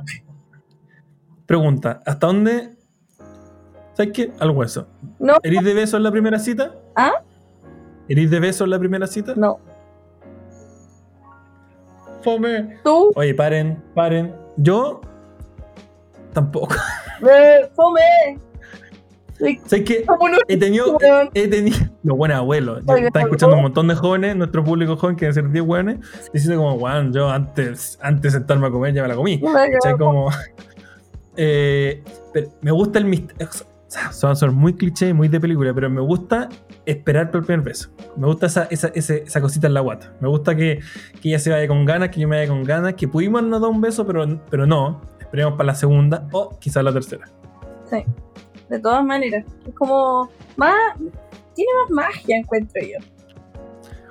Speaker 1: Pregunta, ¿hasta dónde? ¿Sabes qué? Al hueso.
Speaker 2: No,
Speaker 1: ¿Erís de beso en la primera cita?
Speaker 2: ¿Ah?
Speaker 1: ¿Erís de beso en la primera cita?
Speaker 2: no.
Speaker 1: Fome.
Speaker 2: Tú,
Speaker 1: Oye, paren, paren. Yo tampoco.
Speaker 2: eh, fome. Sí, como un
Speaker 1: He tenido,
Speaker 2: weón.
Speaker 1: he tenido, [laughs] los buenos abuelos. Yo
Speaker 2: por
Speaker 1: escuchando un montón de jóvenes, nuestro público joven, que debe ser 10 hueones, diciendo como, Juan, yo antes, antes de sentarme a comer ya me la comí. Como. [laughs] eh, pero me gusta el misterio. O sea, son, son muy cliché, muy de película, pero me gusta esperar por el primer beso. Me gusta esa, esa, ese- esa cosita en la guata. Me gusta que, que ella se vaya con ganas, que yo me vaya con ganas, que pudimos no dar un beso, pero, pero no. Esperemos para la segunda o quizás la tercera.
Speaker 2: Sí, de todas maneras. Es como más. Tiene más magia, encuentro yo.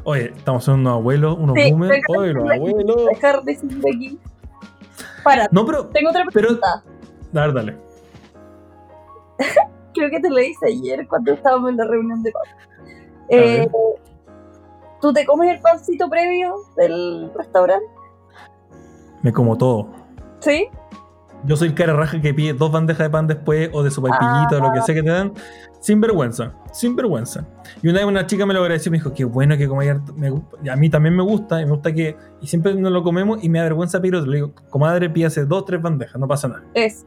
Speaker 1: Oye, estamos son unos abuelos, unos
Speaker 2: Sí,
Speaker 1: boomers. Oye, los abuelos.
Speaker 2: Dejar de aquí. Para,
Speaker 1: No, pero.
Speaker 2: tengo otra
Speaker 1: Pero-
Speaker 2: pregunta.
Speaker 1: A ver, dale. [laughs]
Speaker 2: Creo que te lo hice ayer cuando estábamos en la reunión de paz. Eh, ¿Tú te comes el pancito previo del restaurante?
Speaker 1: Me como todo.
Speaker 2: ¿Sí?
Speaker 1: Yo soy el cara raja que pide dos bandejas de pan después o de sopa o lo que sea que te dan. Sin vergüenza, sin vergüenza. Y una vez una chica me lo agradeció y me dijo, qué bueno que comáis harto". Me gu- y a mí también me gusta, y me gusta que... Y siempre nos lo comemos y me da vergüenza pedir otro. Le digo, comadre, pídase dos, tres bandejas, no pasa nada.
Speaker 2: Es.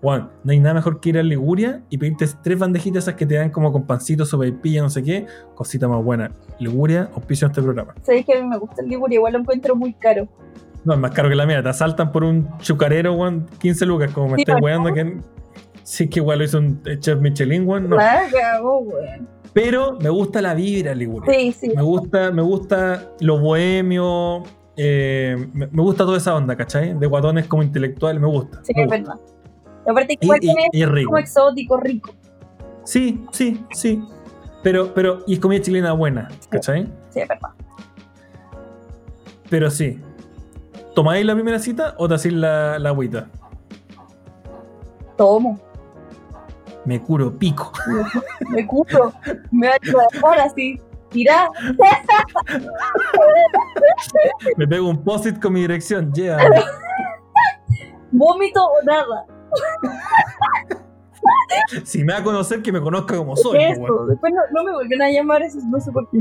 Speaker 1: Juan, no hay nada mejor que ir a Liguria y pedirte tres bandejitas esas que te dan como con pancito, sopa y pilla, no sé qué. Cosita más buena. Liguria, auspicio en este programa.
Speaker 2: Sabes que a mí me gusta el Liguri, igual lo encuentro muy caro.
Speaker 1: No, es más caro que la mía. Te asaltan por un chucarero, Juan, 15 lucas, como me
Speaker 2: Sí,
Speaker 1: weando que... Sí, que igual lo hizo un chef Michelin, weón. No.
Speaker 2: Cagó, weón.
Speaker 1: Pero me gusta la vibra Liguria.
Speaker 2: Sí, sí.
Speaker 1: Me gusta, me gusta lo bohemio. eh, me, me gusta toda esa onda, ¿cachai? De guatones como intelectuales, me gusta.
Speaker 2: Sí,
Speaker 1: me
Speaker 2: es verdad. Aparte igual
Speaker 1: y-
Speaker 2: tiene
Speaker 1: y es rico.
Speaker 2: como exótico, rico.
Speaker 1: Sí, sí, sí. Pero, pero, y es comida chilena buena, ¿cachai?
Speaker 2: Sí, es verdad.
Speaker 1: Pero sí. ¿Tomáis la primera cita o te hacéis la, la agüita?
Speaker 2: Tomo.
Speaker 1: Me curo pico. [laughs]
Speaker 2: Me curo. Me va a ayudar así. Tirá. [laughs]
Speaker 1: Me pego un post-it con mi dirección. Yeah. [laughs]
Speaker 2: Vómito o nada.
Speaker 1: Si me va a conocer, que me conozca como soy.
Speaker 2: Eso.
Speaker 1: weón.
Speaker 2: Después no, no me vuelven a llamar, eso no sé por qué.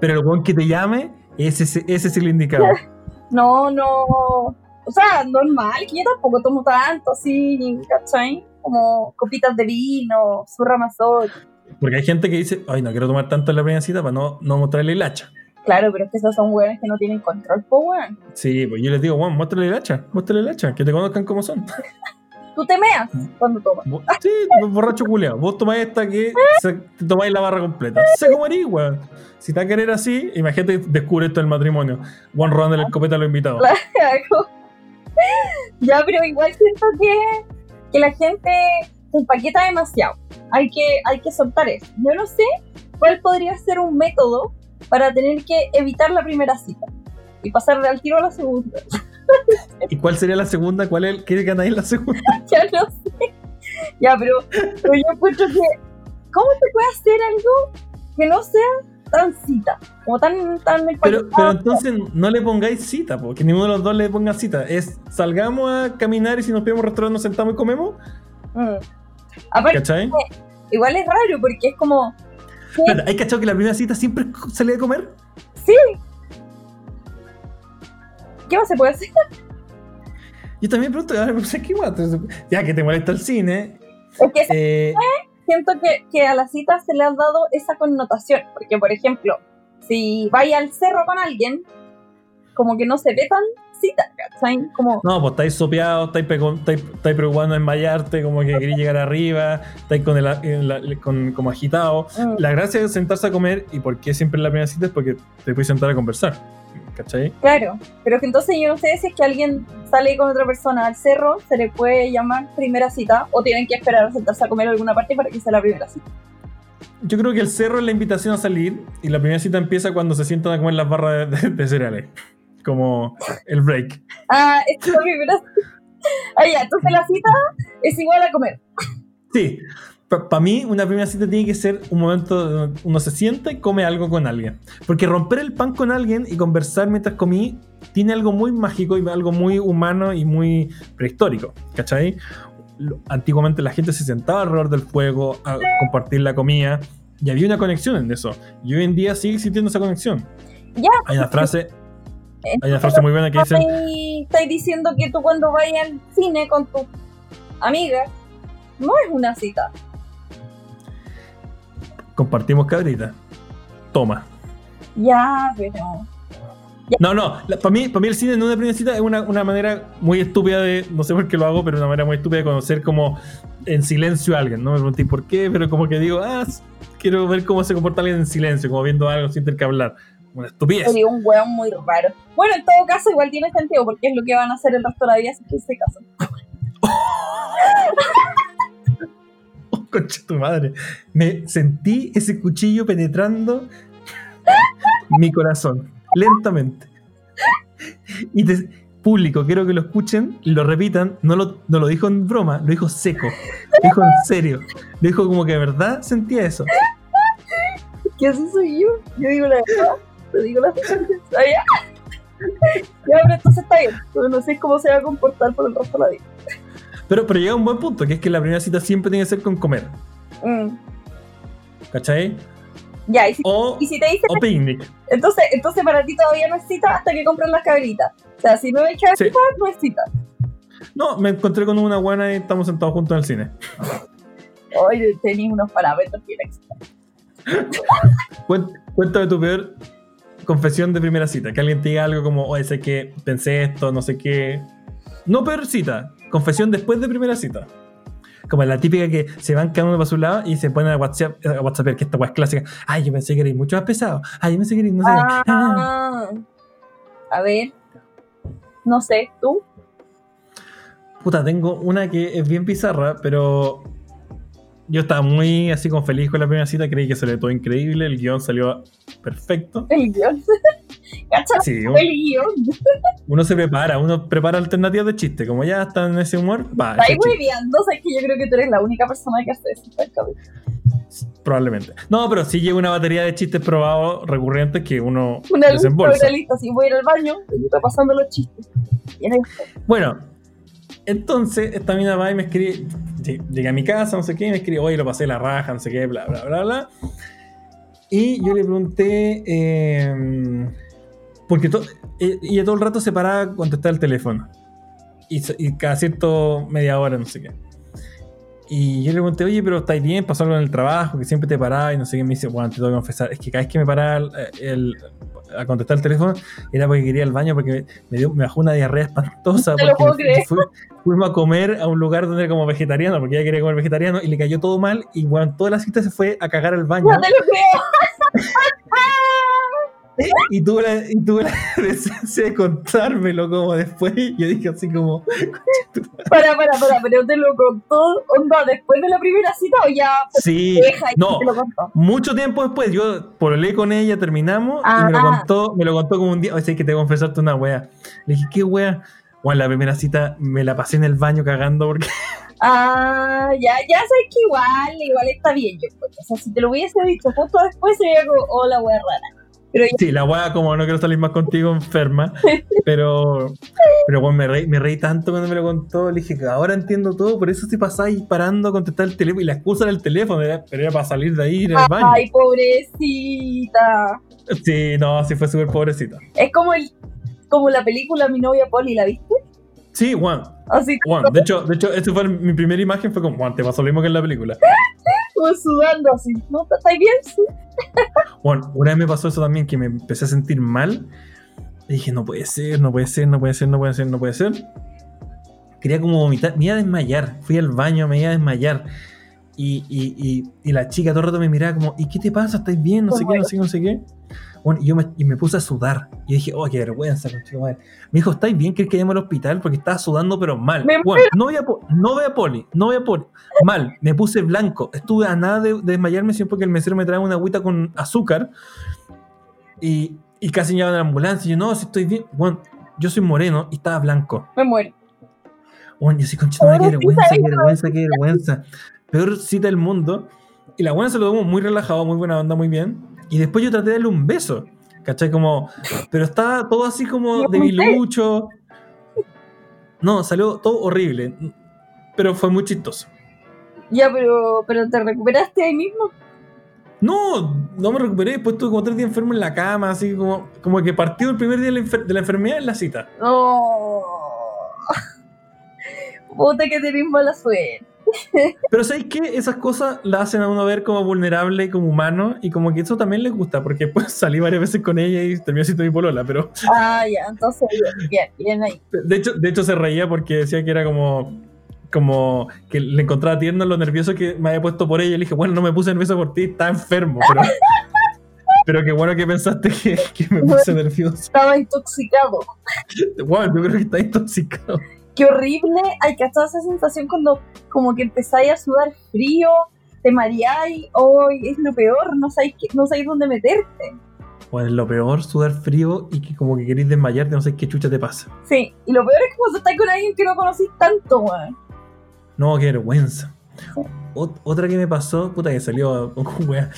Speaker 1: Pero el weón que te llame, ese, ese es el indicado. [laughs]
Speaker 2: No, no. O sea, normal, que yo tampoco tomo tanto así, ¿cachai? Como copitas de vino, surra mazot.
Speaker 1: Porque hay gente que dice, ay, no quiero tomar tanto en la primera cita para no, no mostrarle el hacha.
Speaker 2: Claro, pero es que esos son hueones que no tienen control, po, weón.
Speaker 1: Sí, pues yo les digo, weón, muéstrale el hacha, muéstrale el hacha, que te conozcan como son. [laughs]
Speaker 2: Tú te meas cuando tomas.
Speaker 1: Sí, borracho culeado. Vos tomáis esta que te tomáis la barra completa. Se comerí, weón. Si te va a querer así, imagínate que descubre esto del matrimonio. Juan robándole el copete a los invitados.
Speaker 2: Ya, pero igual siento que, que la gente se empaqueta demasiado. Hay que, hay que soltar eso. Yo no sé cuál podría ser un método para tener que evitar la primera cita y pasarle al tiro a la segunda.
Speaker 1: ¿Y cuál sería la segunda? ¿Cuál es el que ganáis la segunda? [laughs]
Speaker 2: ya no sé. Ya, pero, pero yo encuentro que, ¿cómo se puede hacer algo que no sea tan cita? Como tan, tan
Speaker 1: Pero, entonces no le pongáis cita, porque ninguno de los dos le ponga cita. Es salgamos a caminar y si nos pedimos un restaurante nos sentamos y comemos.
Speaker 2: Mm. Aparte,
Speaker 1: ¿Cachai?
Speaker 2: igual es raro porque es como,
Speaker 1: ¿Hay cachado que la primera cita siempre salir a comer?
Speaker 2: sí. ¿Qué más se puede hacer? [laughs]
Speaker 1: Yo también pregunto, a ver, pues, ¿qué guay? Ya que te molesta el cine.
Speaker 2: Es que
Speaker 1: eh,
Speaker 2: siento que, que a la cita se le ha dado esa connotación. Porque, por ejemplo, si vais al cerro con alguien, como que no se ve tan cita, ¿cachai? Como,
Speaker 1: No, pues estáis sopeados, estáis, estáis, estáis preocupando en desmayarte, como que queréis llegar arriba, estáis con el, en la- con, como agitado.
Speaker 2: mm,
Speaker 1: La gracia es sentarse a comer, y por qué siempre en la primera cita es porque te puedes sentar a conversar. ¿Cachai?
Speaker 2: claro. Pero que entonces yo no sé si es que alguien sale con otra persona al cerro, se le puede llamar primera cita, o tienen que esperar a sentarse a comer alguna parte para que sea la primera cita.
Speaker 1: Yo creo que el cerro es la invitación a salir, y la primera cita empieza cuando se sientan a comer las barras de, de- de cereales. Como el break.
Speaker 2: Ah, es la primera cita. [laughs] Ah, ya, entonces la cita es igual a comer.
Speaker 1: Sí. Para mí, una primera cita tiene que ser un momento donde uno se sienta y come algo con alguien. Porque romper el pan con alguien y conversar mientras comí tiene algo muy mágico y algo muy humano y muy prehistórico. ¿Cachai? Antiguamente la gente se sentaba alrededor del fuego a compartir la comida y había una conexión en eso. Y hoy en día sigue existiendo esa conexión.
Speaker 2: Ya.
Speaker 1: Hay una frase, [laughs] hay una frase muy buena que dice:
Speaker 2: estáis diciendo que tú cuando vayas al cine con tu amiga, no es una cita.
Speaker 1: Compartimos cabrita. Toma.
Speaker 2: Ya, pero.
Speaker 1: No, no, para mí, para mí el cine en una primera cita es una, una manera muy estúpida de, no sé por qué lo hago, pero una manera muy estúpida de conocer como en silencio a alguien. No me pregunté por qué, pero como que digo, ah, quiero ver cómo se comporta alguien en silencio, como viendo algo sin tener que hablar. Una estupidez.
Speaker 2: Sería un weón muy raro. Bueno, en todo caso, igual tiene sentido porque es lo que van a hacer el resto de la vida si es que se casan. [laughs] [laughs]
Speaker 1: Concha tu madre. Me sentí ese cuchillo penetrando mi corazón, lentamente. Y público, quiero que lo escuchen y lo repitan. No lo, no lo dijo en broma, lo dijo seco. Lo dijo en serio. Lo dijo como que de verdad sentía eso.
Speaker 2: Que así soy yo. Yo digo la verdad. Te digo la verdad. [laughs] Ya, pero entonces está bien. Pero no sé cómo se va a comportar por el resto de la vida.
Speaker 1: Pero, pero llega un buen punto, que es que la primera cita siempre tiene que ser con comer.
Speaker 2: Mm.
Speaker 1: ¿Cachai?
Speaker 2: Ya, y si,
Speaker 1: O,
Speaker 2: y si te dice
Speaker 1: o picnic.
Speaker 2: Entonces, entonces para ti todavía no es cita hasta que compren las cabritas. O sea, si no hay cabritas,
Speaker 1: Sí.
Speaker 2: no es cita.
Speaker 1: No, me encontré con una buena y estamos sentados juntos en el cine.
Speaker 2: Hoy tenéis unos parámetros bien extraños.
Speaker 1: Cuéntame tu peor confesión de primera cita. Que alguien te diga algo como, oye, sé que pensé esto, no sé qué. No peor cita, confesión después de primera cita. Como la típica que se van cada uno para su lado y se ponen a WhatsApp, a WhatsApp que esta weá es clásica. Ay, yo pensé que eres mucho más pesado. Ay, yo pensé que eres no sé. Ah.
Speaker 2: Ah. A ver. No sé, ¿tú?
Speaker 1: Puta, tengo una que es bien bizarra, pero yo estaba muy así como feliz con la primera cita, creí que salió todo increíble, el guion salió perfecto.
Speaker 2: El guion. [laughs] Cacha,
Speaker 1: Sí,
Speaker 2: el guion. [laughs]
Speaker 1: Uno se prepara, uno prepara alternativas de chiste, como ya está en ese humor, va.
Speaker 2: Está ahí hueveando, o sea, que yo creo que tú eres la única persona que hace eso.
Speaker 1: probablemente. No, pero sí llega una batería de chistes probados recurrentes que uno
Speaker 2: Una
Speaker 1: desembolsa.
Speaker 2: una lista, si voy a ir al baño, y estoy pasando los chistes.
Speaker 1: Bueno, entonces esta mina va y me escribe, lle- llegué a mi casa, no sé qué, y me escribe, oye, lo pasé la raja, no sé qué, bla, bla, bla, bla. Y yo le pregunté, eh, porque to- eh, ella todo el rato se paraba a contestar el teléfono. Y cada cierto media hora, no sé qué. Y yo le pregunté, oye, pero ¿estáis bien? ¿Pasó algo en el trabajo? Que siempre te paraba y no sé qué. Me dice, bueno, te tengo que confesar, es que cada vez que me paraba el- el- a contestar el teléfono era porque quería ir al baño porque me, dio, me bajó una diarrea espantosa. [laughs]
Speaker 2: te lo
Speaker 1: porque
Speaker 2: puedo creer.
Speaker 1: fui- fuimos a comer a un lugar donde era como vegetariano, porque ella quería comer vegetariano y le cayó todo mal. Y bueno, toda la cita se fue a cagar al baño.
Speaker 2: No te lo creo. [laughs] [laughs]
Speaker 1: Y tuve la, y tuve la [laughs] decencia de contármelo como después. y Yo dije así como,
Speaker 2: Para, para, para, pero te lo contó, onda, después de la primera cita o ya
Speaker 1: sí, no.
Speaker 2: te lo contó.
Speaker 1: Mucho tiempo después, yo hablé con ella, terminamos y me lo
Speaker 2: Ah.
Speaker 1: contó, me lo contó como un día. Oye, sí, que te voy a confesarte una wea. Le dije, ¿qué wea? Bueno, la primera cita me la pasé en el baño cagando porque. [laughs]
Speaker 2: Ah, ya, ya sabes que igual, igual está bien, yo. O sea, si te lo hubiese dicho justo después sería como, oh, la wea rara. Pero ya,
Speaker 1: Sí, la wea, como no quiero salir más contigo, enferma. Pero, pero bueno, me reí, me reí tanto cuando me lo contó. Le dije que ahora entiendo todo, por eso te pasáis parando a contestar el teléfono. Y la excusa era el teléfono, era- pero era para salir de ahí ir al baño.
Speaker 2: ay, pobrecita.
Speaker 1: Sí, no, sí fue súper pobrecita.
Speaker 2: Es como el, como la película Mi novia Polly, ¿la viste?
Speaker 1: Sí, Juan,
Speaker 2: Así
Speaker 1: Juan. De hecho, de hecho, esa fue mi primera imagen, fue como, Juan, te pasó lo mismo que en la película. [laughs]
Speaker 2: como sudando así. ¿No? ¿Estáis bien? Sí.
Speaker 1: Bueno, una vez me pasó eso también, que me empecé a sentir mal. Y dije, no puede ser, no puede ser, no puede ser, no puede ser, no puede ser. Quería como vomitar, me iba a desmayar. Fui al baño, me iba a desmayar. Y, y, y, y la chica todo el rato me miraba como, ¿y qué te pasa? ¿Estás bien? No sé qué, no sé qué, no sé qué. Bueno, y yo me, y me puse a sudar. Y dije, oh, qué vergüenza, contigo, madre. Me dijo, ¿estáis bien? ¿Quieres que vayamos al hospital? Porque estaba sudando, pero mal. Bueno, no voy a, no voy a poli, no voy a poli. Mal, me puse blanco. Estuve a nada de, de desmayarme siempre porque el mesero me trae una agüita con azúcar. Y, y casi llevan a la ambulancia. Y yo, no, si estoy bien. Bueno, yo soy moreno y estaba blanco.
Speaker 2: Me muero.
Speaker 1: Bueno, yo soy conchito, qué vergüenza, qué vergüenza, qué vergüenza. Peor cita del mundo. Y la buena se lo tomó muy relajado, muy buena onda, muy bien. Y después yo traté de darle un beso. ¿Cachai? Como. Pero estaba todo así como
Speaker 2: ¿Lo
Speaker 1: debilucho. No, salió todo horrible. Pero fue muy chistoso.
Speaker 2: Ya, pero, pero te recuperaste ahí mismo.
Speaker 1: No, no me recuperé. Después estuve como tres días enfermo en la cama, así como, como que partió el primer día de la, enfer- de la enfermedad en la cita.
Speaker 2: No. Puta que tenés mala suerte.
Speaker 1: Pero ¿sabéis qué? Esas cosas la hacen a uno ver como vulnerable como humano. Y como que eso también les gusta, porque después [laughs] salí varias veces con ella y terminó siendo mi polola. Pero [laughs]
Speaker 2: Ah, ya, entonces bien, ahí.
Speaker 1: de hecho, de hecho se reía porque decía que era como. Como que le encontraba tierno lo nervioso que me había puesto por ella. Y le dije, bueno, no me puse nervioso por ti, estaba enfermo. Pero, [laughs] pero qué bueno que pensaste que, que me puse nervioso.
Speaker 2: Estaba intoxicado.
Speaker 1: Wow, yo creo que está intoxicado.
Speaker 2: Qué horrible. Hay que esa sensación cuando como que empezáis a sudar frío, te mareáis, hoy es lo peor, no sabéis, no sabéis dónde meterte.
Speaker 1: Bueno, es lo peor, sudar frío y que como que queréis desmayarte, no sé qué chucha te pasa.
Speaker 2: Sí, y lo peor es cuando estás con alguien que no conocís tanto, weón.
Speaker 1: No, qué vergüenza. Ot- otra que me pasó, puta que salió [laughs] wea.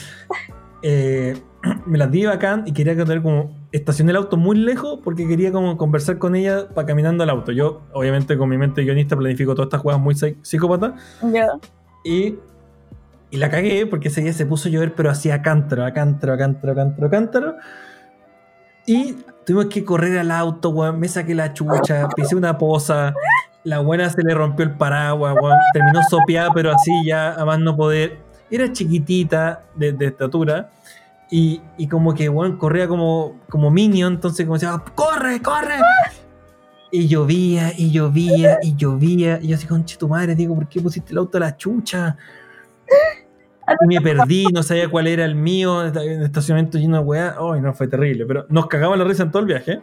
Speaker 1: Eh, [clears throat] me las di bacán y quería tener como. Estacioné el auto muy lejos porque quería como conversar con ella para caminando al auto. Yo, obviamente, con mi mente guionista planifico todas estas juegas muy psi- psicópatas.
Speaker 2: Ya.
Speaker 1: Y, y la cagué porque ese día se puso a llover, pero hacía cántaro, a cántaro, a cántaro, a cántaro, a cántaro. Y tuvimos que correr al auto, weón. Me saqué la chucha, pisé una poza. La buena se le rompió el paraguas, weón. Terminó sopeada, pero así ya a más no poder. Era chiquitita de, de estatura. Y, y como que, weón, corría como, como minion. Entonces, como decía, ¡corre, corre! [laughs] Y llovía, y llovía, y llovía. Y yo así, conche tu madre, digo, ¿por qué pusiste el auto a la chucha? Y [laughs] me perdí, no sabía cuál era el mío, en el estacionamiento lleno de weá. Ay, no, fue terrible. Pero nos cagamos la risa en todo el viaje.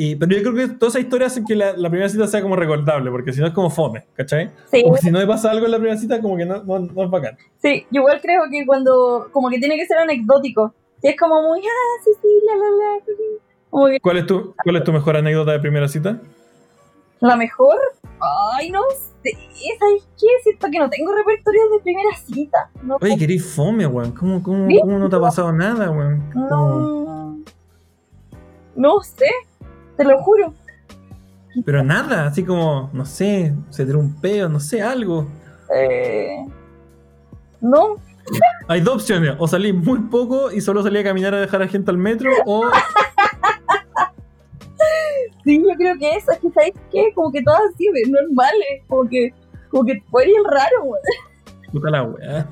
Speaker 1: Y, pero yo creo que toda esa historia hace que la, la primera cita sea como recordable, porque si no es como fome, ¿cachai?
Speaker 2: Sí,
Speaker 1: Como que si no me pasa algo en la primera cita, como que no, no, no es bacán.
Speaker 2: sí, yo igual creo que cuando, como que tiene que ser anecdótico. Si es como muy, ah, sí, sí, la, la, la. que
Speaker 1: ¿Cuál es tu, cuál es tu mejor anécdota de primera cita?
Speaker 2: la mejor. Ay, no sé, ¿sabes qué? Siento que no tengo repertorio de primera cita. No,
Speaker 1: Oye, querís fome, weón. ¿Cómo, cómo,
Speaker 2: ¿Sí?
Speaker 1: cómo no te ha pasado nada, weón?
Speaker 2: No, no sé, te lo juro.
Speaker 1: Pero nada, así como, no sé, se tiró un peo, no sé, algo.
Speaker 2: Eh, no, [laughs]
Speaker 1: Hay dos opciones, o salí muy poco y solo salí a caminar a dejar a gente al metro, o [laughs]
Speaker 2: sí, yo creo que eso, es que ¿sabes qué? Como que todas así, normales, como que, como que podría ir raro, weón.
Speaker 1: puta la weá.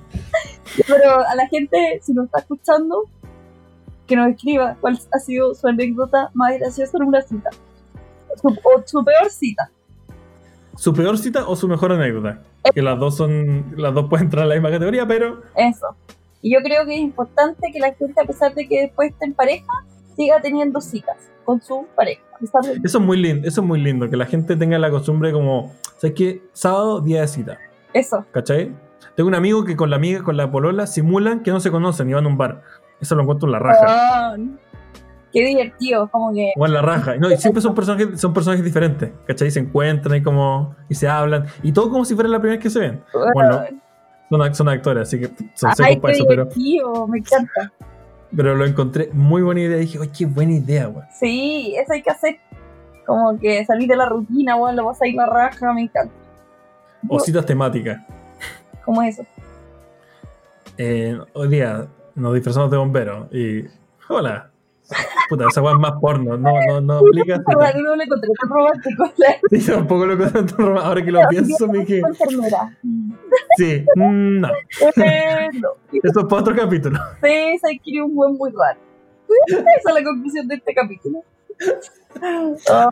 Speaker 2: Pero a la gente, si nos está escuchando, que nos escriba cuál ha sido su anécdota más graciosa en una cita. Su, o su peor cita.
Speaker 1: ¿Su peor cita o su mejor anécdota? Que las dos son, las dos pueden entrar en la misma categoría, pero
Speaker 2: Eso. Y yo creo que es importante que la gente, a pesar de que después esté en pareja, siga teniendo citas con su pareja.
Speaker 1: Eso es muy lindo, eso es muy lindo, que la gente tenga la costumbre como, ¿sabes qué? Sábado, día de cita,
Speaker 2: Eso.
Speaker 1: ¿cachai? Tengo un amigo que con la amiga, con la polola, simulan que no se conocen y van a un bar. Eso lo encuentro en la raja.
Speaker 2: Qué divertido, como que.
Speaker 1: O en la raja. No, y siempre son personajes, son personajes diferentes, ¿cachai? Se encuentran y como. y se hablan. Y todo como si fuera la primera vez que se ven. Bueno, son, son actores, así que son secos para eso, pero,
Speaker 2: me encanta.
Speaker 1: pero lo encontré muy buena idea. Dije, oye, qué buena idea, weón.
Speaker 2: Sí, eso hay que hacer. Como que salir de la rutina, bueno, lo vas a ir la raja, me encanta.
Speaker 1: O citas temáticas.
Speaker 2: Como eso.
Speaker 1: Eh, hoy día nos disfrazamos de bomberos y. Hola. Puta, esa weá es más porno. No, no, no aplica.
Speaker 2: No lo encontré tan romántico.
Speaker 1: Sí, tampoco lo conozco. Ahora que lo pienso, me dije, sí, mm, no. Esto es para otro capítulo.
Speaker 2: Sí, se adquirió un buen muy raro. Esa es la conclusión de este capítulo.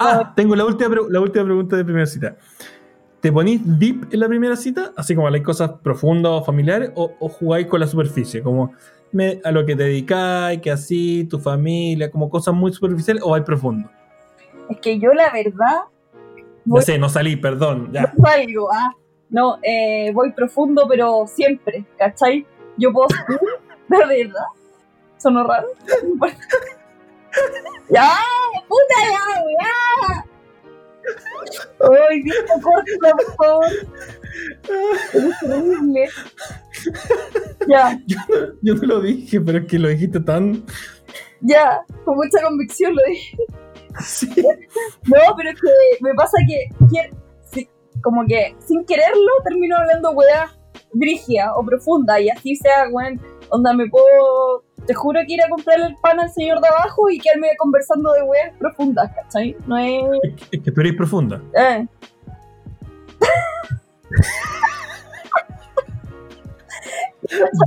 Speaker 2: Ah,
Speaker 1: tengo la última, la última pregunta de primera cita. ¿Te ponís deep en la primera cita? Así como hay cosas profundas o familiares, o, o jugáis con la superficie, como me- a lo que te dedicáis, que así, tu familia, como cosas muy superficiales, o hay profundo.
Speaker 2: es que yo la verdad
Speaker 1: No
Speaker 2: voy
Speaker 1: sé, no salí, perdón. Ya. [laughs]
Speaker 2: no salgo, ah. No, eh, voy profundo, pero siempre, ¿cachai? Yo puedo salir, [laughs] de verdad. ¿Sonó raro? [laughs] ¡Ya! ¡Puta ya! ¡Ya! ¡Ay, Dios, por favor! Es terrible. Ya,
Speaker 1: Yo no lo dije, pero es que lo dijiste tan.
Speaker 2: ya, con mucha convicción lo dije.
Speaker 1: Sí.
Speaker 2: No, pero es que me pasa que, como que sin quererlo termino hablando weá brigia o profunda y así sea, weón, onda me puedo, te juro que ir a comprarle el pan al señor de abajo y quedarme conversando de weas profundas, ¿cachai? No es...
Speaker 1: Es que tú eres profunda.
Speaker 2: Eh.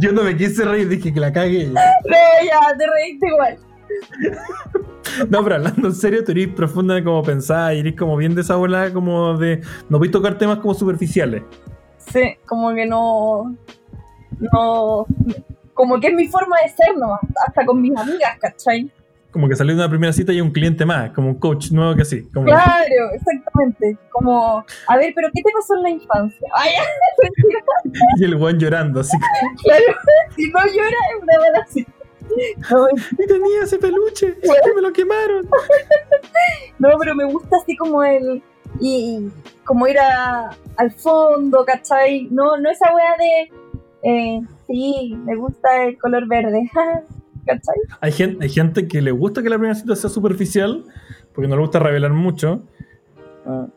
Speaker 1: Yo no me quise reír, dije que la cagué.
Speaker 2: No, ya, te reíste igual.
Speaker 1: No, pero hablando en serio, tú eres profunda como pensás eres como bien de esa bola, como de. No voy a tocar temas como superficiales.
Speaker 2: Sí, como que no... No... Como que es mi forma de ser nomás, hasta con mis amigas, ¿cachai?
Speaker 1: Como que salir de una primera cita y un cliente más, como un coach nuevo que. Como,
Speaker 2: Claro, exactamente. Como, a ver, pero ¿qué te pasó en la infancia? Ay, [laughs]
Speaker 1: Y el weón llorando, así.
Speaker 2: claro, si no llora es una mala cita. No,
Speaker 1: Y tenía ese peluche, que me lo quemaron.
Speaker 2: no, pero me gusta así como el. Y como ir a, al fondo, ¿cachai? No, no esa wea de. Eh, sí, me gusta el color verde. [laughs] ¿cachai?
Speaker 1: Hay gente, hay gente que le gusta que la primera cita sea superficial, porque no le gusta revelar mucho,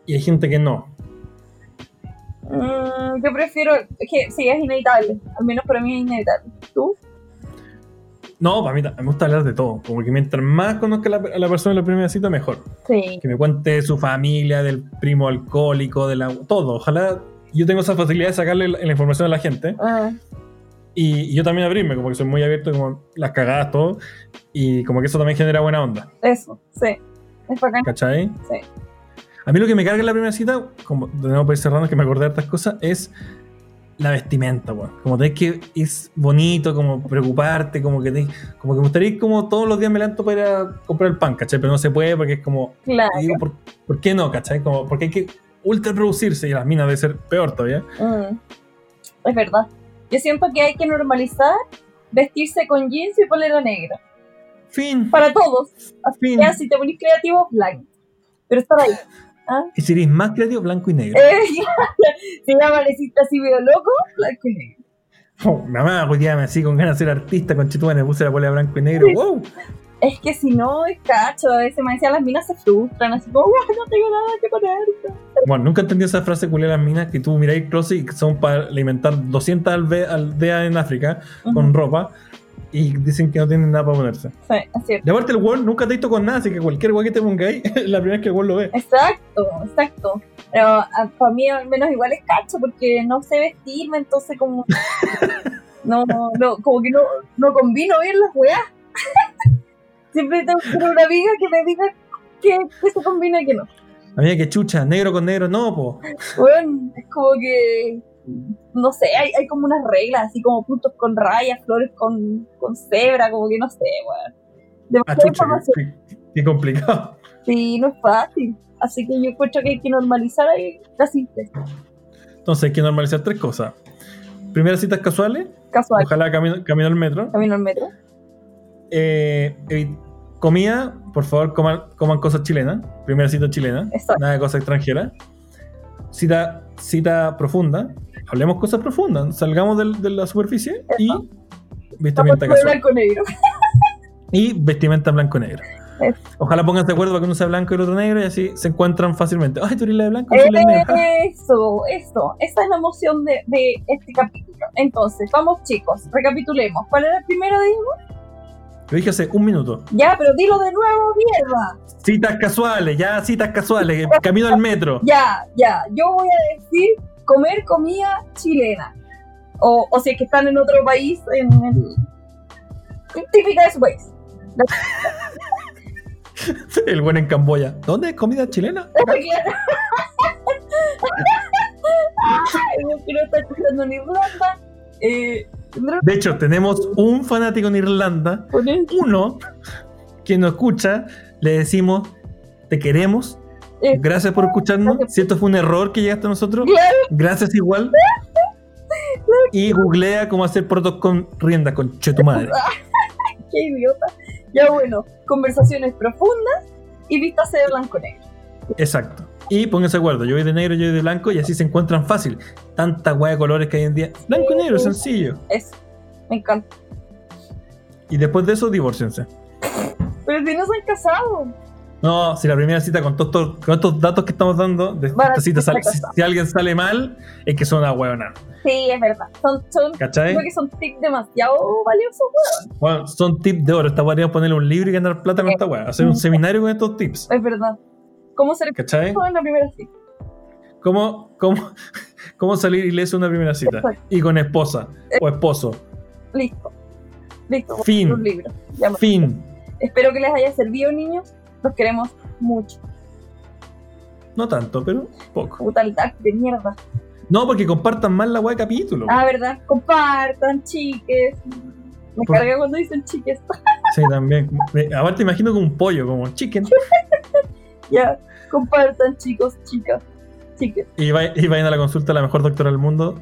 Speaker 1: y hay gente que no.
Speaker 2: Mm, yo prefiero. Que sí, es inevitable. Al menos para mí es inevitable. ¿Tú?
Speaker 1: No, para mí me gusta hablar de todo. Como que mientras más conozca a la, a la persona en la primera cita, mejor.
Speaker 2: Sí.
Speaker 1: Que me cuente de su familia, del primo alcohólico, de la, todo. Ojalá yo tengo esa facilidad de sacarle la, la información a la gente.
Speaker 2: Ah,
Speaker 1: Y, y yo también abrirme, como que soy muy abierto, como las cagadas, todo. Y como que eso también genera buena onda.
Speaker 2: eso, sí. Es bacán.
Speaker 1: ¿Cachai?
Speaker 2: Sí.
Speaker 1: A mí lo que me carga en la primera cita, como para ir cerrando, que me acordé de estas cosas, es la vestimenta, weón. Como tenés que es bonito, como preocuparte, como que te, como que me gustaría ir como todos los días me levanto para ir a comprar el pan, ¿cachai? Pero no se puede porque es como.
Speaker 2: Claro.
Speaker 1: y digo, ¿por, por qué no, cachai? Como, porque hay que ultra producirse y las minas debe ser peor todavía.
Speaker 2: Mm, Es verdad. Yo siento que hay que normalizar vestirse con jeans y polera negra.
Speaker 1: Fin.
Speaker 2: Para todos. Así
Speaker 1: Fin.
Speaker 2: que si te ponís creativo, blanco. Pero estar ahí. ¿Ah?
Speaker 1: Y si eres más creativo, blanco y negro.
Speaker 2: Eh, [laughs] si ya amaneciste así medio loco, blanco y negro.
Speaker 1: Oh, mamá, hoy día me así con ganas de ser artista, con me puse la polea blanco y negro. ¡Wow!
Speaker 2: Es que si no, es cacho. A veces me decían las minas se frustran, así como, "Uy, no tengo nada que poner.
Speaker 1: Bueno, nunca entendí esa frase culé de las minas que tú miráis closet y que son para alimentar 200 alve- aldeas en África con
Speaker 2: Ujú.
Speaker 1: ropa y dicen que no tienen nada para ponerse.
Speaker 2: Sí, es cierto.
Speaker 1: De aparte, el weón nunca te visto con nada, así que cualquier weón que te pongáis, [laughs] la primera vez que el weón lo ve.
Speaker 2: Exacto, exacto. Pero para mí al menos igual es cacho porque no sé vestirme, entonces como... [laughs] No, no, como que no, no combino bien las weas. [laughs] Siempre tengo que una amiga que me diga que, que se combina y que no.
Speaker 1: Amiga, que chucha, negro con negro, no, po.
Speaker 2: Bueno, es como que... No sé, hay, hay como unas reglas, así como puntos con rayas, flores con, con cebra, como que no sé, weón.
Speaker 1: Ah,
Speaker 2: Demasiada información.
Speaker 1: qué, qué complicado.
Speaker 2: Sí, no es fácil. Así que yo encuentro que hay que normalizar ahí la simple.
Speaker 1: Entonces hay que normalizar tres cosas. Primeras citas casuales,
Speaker 2: Casual.
Speaker 1: ojalá camino, camino al metro.
Speaker 2: Camino al metro.
Speaker 1: Eh, comida, por favor, coman, coman cosas chilenas. Primera cita chilena. Nada de cosas extranjeras. Cita, cita profunda. Hablemos cosas profundas. Salgamos del- de la superficie. [laughs] Y vestimenta
Speaker 2: Vamos
Speaker 1: casual.
Speaker 2: blanco negro.
Speaker 1: Y vestimenta blanco-negro.
Speaker 2: Eso.
Speaker 1: Ojalá pongan de acuerdo para que uno sea blanco y el otro negro y así se encuentran fácilmente. Ay, tú eres la de blanco y yo soy la de negro.
Speaker 2: Eso, eso. Esa es la emoción de, de este capítulo. Entonces, vamos chicos, recapitulemos. ¿Cuál era el primero, digo?
Speaker 1: Lo dije hace un minuto.
Speaker 2: Ya, pero dilo de nuevo, mierda.
Speaker 1: Citas casuales, ya citas casuales. Camino al metro. [laughs]
Speaker 2: Ya, ya. Yo voy a decir comer comida chilena. O, o si es que están en otro país, en el... típica de su país. [laughs]
Speaker 1: El buen en Camboya. ¿Dónde es comida chilena? [laughs]
Speaker 2: Ay, yo quiero estar escuchando en Irlanda. Eh,
Speaker 1: De hecho, tenemos un fanático en Irlanda, uno que nos escucha, le decimos, te queremos,
Speaker 2: Eh,
Speaker 1: gracias por escucharnos. Si esto fue un error que llegaste a nosotros, gracias igual. [laughs] Y googlea cómo hacer protos con rienda, con che tu madre. [laughs]
Speaker 2: Qué idiota. Ya bueno, conversaciones profundas y vistas de blanco-negro.
Speaker 1: Exacto. Y pónganse de acuerdo, yo voy de negro, yo voy de blanco y así se encuentran fácil. Tanta hueá de colores que hay en día. Blanco y negro, sencillo.
Speaker 2: Eso, me encanta.
Speaker 1: Y después de eso, divórciense.
Speaker 2: Pero si no se han casado.
Speaker 1: No, si la primera cita con todos estos, con estos datos que estamos dando, de
Speaker 2: Van a
Speaker 1: esta cita
Speaker 2: estar
Speaker 1: sale- si, alguien sale mal, es que son una huevona.
Speaker 2: Sí, es verdad. Son, son,
Speaker 1: ¿Cachai?
Speaker 2: creo que son tips demasiado valiosos, weón.
Speaker 1: Bueno, son tips de oro. Esta hueá ponerle un libro y ganar plata con esta hueá. Hacer un seminario con estos tips.
Speaker 2: Es verdad. ¿Cómo ser
Speaker 1: ¿Cachai?
Speaker 2: en la primera cita?
Speaker 1: ¿Cómo, cómo, cómo salir ileso en una primera cita?
Speaker 2: Exacto.
Speaker 1: Y con esposa o esposo.
Speaker 2: Listo. Listo.
Speaker 1: Fin.
Speaker 2: Un libro.
Speaker 1: Fin.
Speaker 2: Espero que les haya servido, niños. Los queremos mucho.
Speaker 1: No tanto, pero poco.
Speaker 2: Puta el de mierda.
Speaker 1: No, porque compartan más la hueá de capítulo.
Speaker 2: Ah, ¿verdad? Compartan, chiques. Me
Speaker 1: Por-
Speaker 2: carga cuando dicen chiques.
Speaker 1: Sí, también. Me- Aparte, imagino como un pollo, como chicken. [laughs]
Speaker 2: ya. Compartan, chicos, chicas. Chiques.
Speaker 1: Y, vay- y vayan a la consulta la mejor doctora del mundo,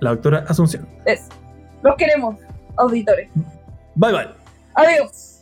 Speaker 1: la doctora Asunción.
Speaker 2: Eso. Los queremos, auditores.
Speaker 1: Bye bye.
Speaker 2: Adiós.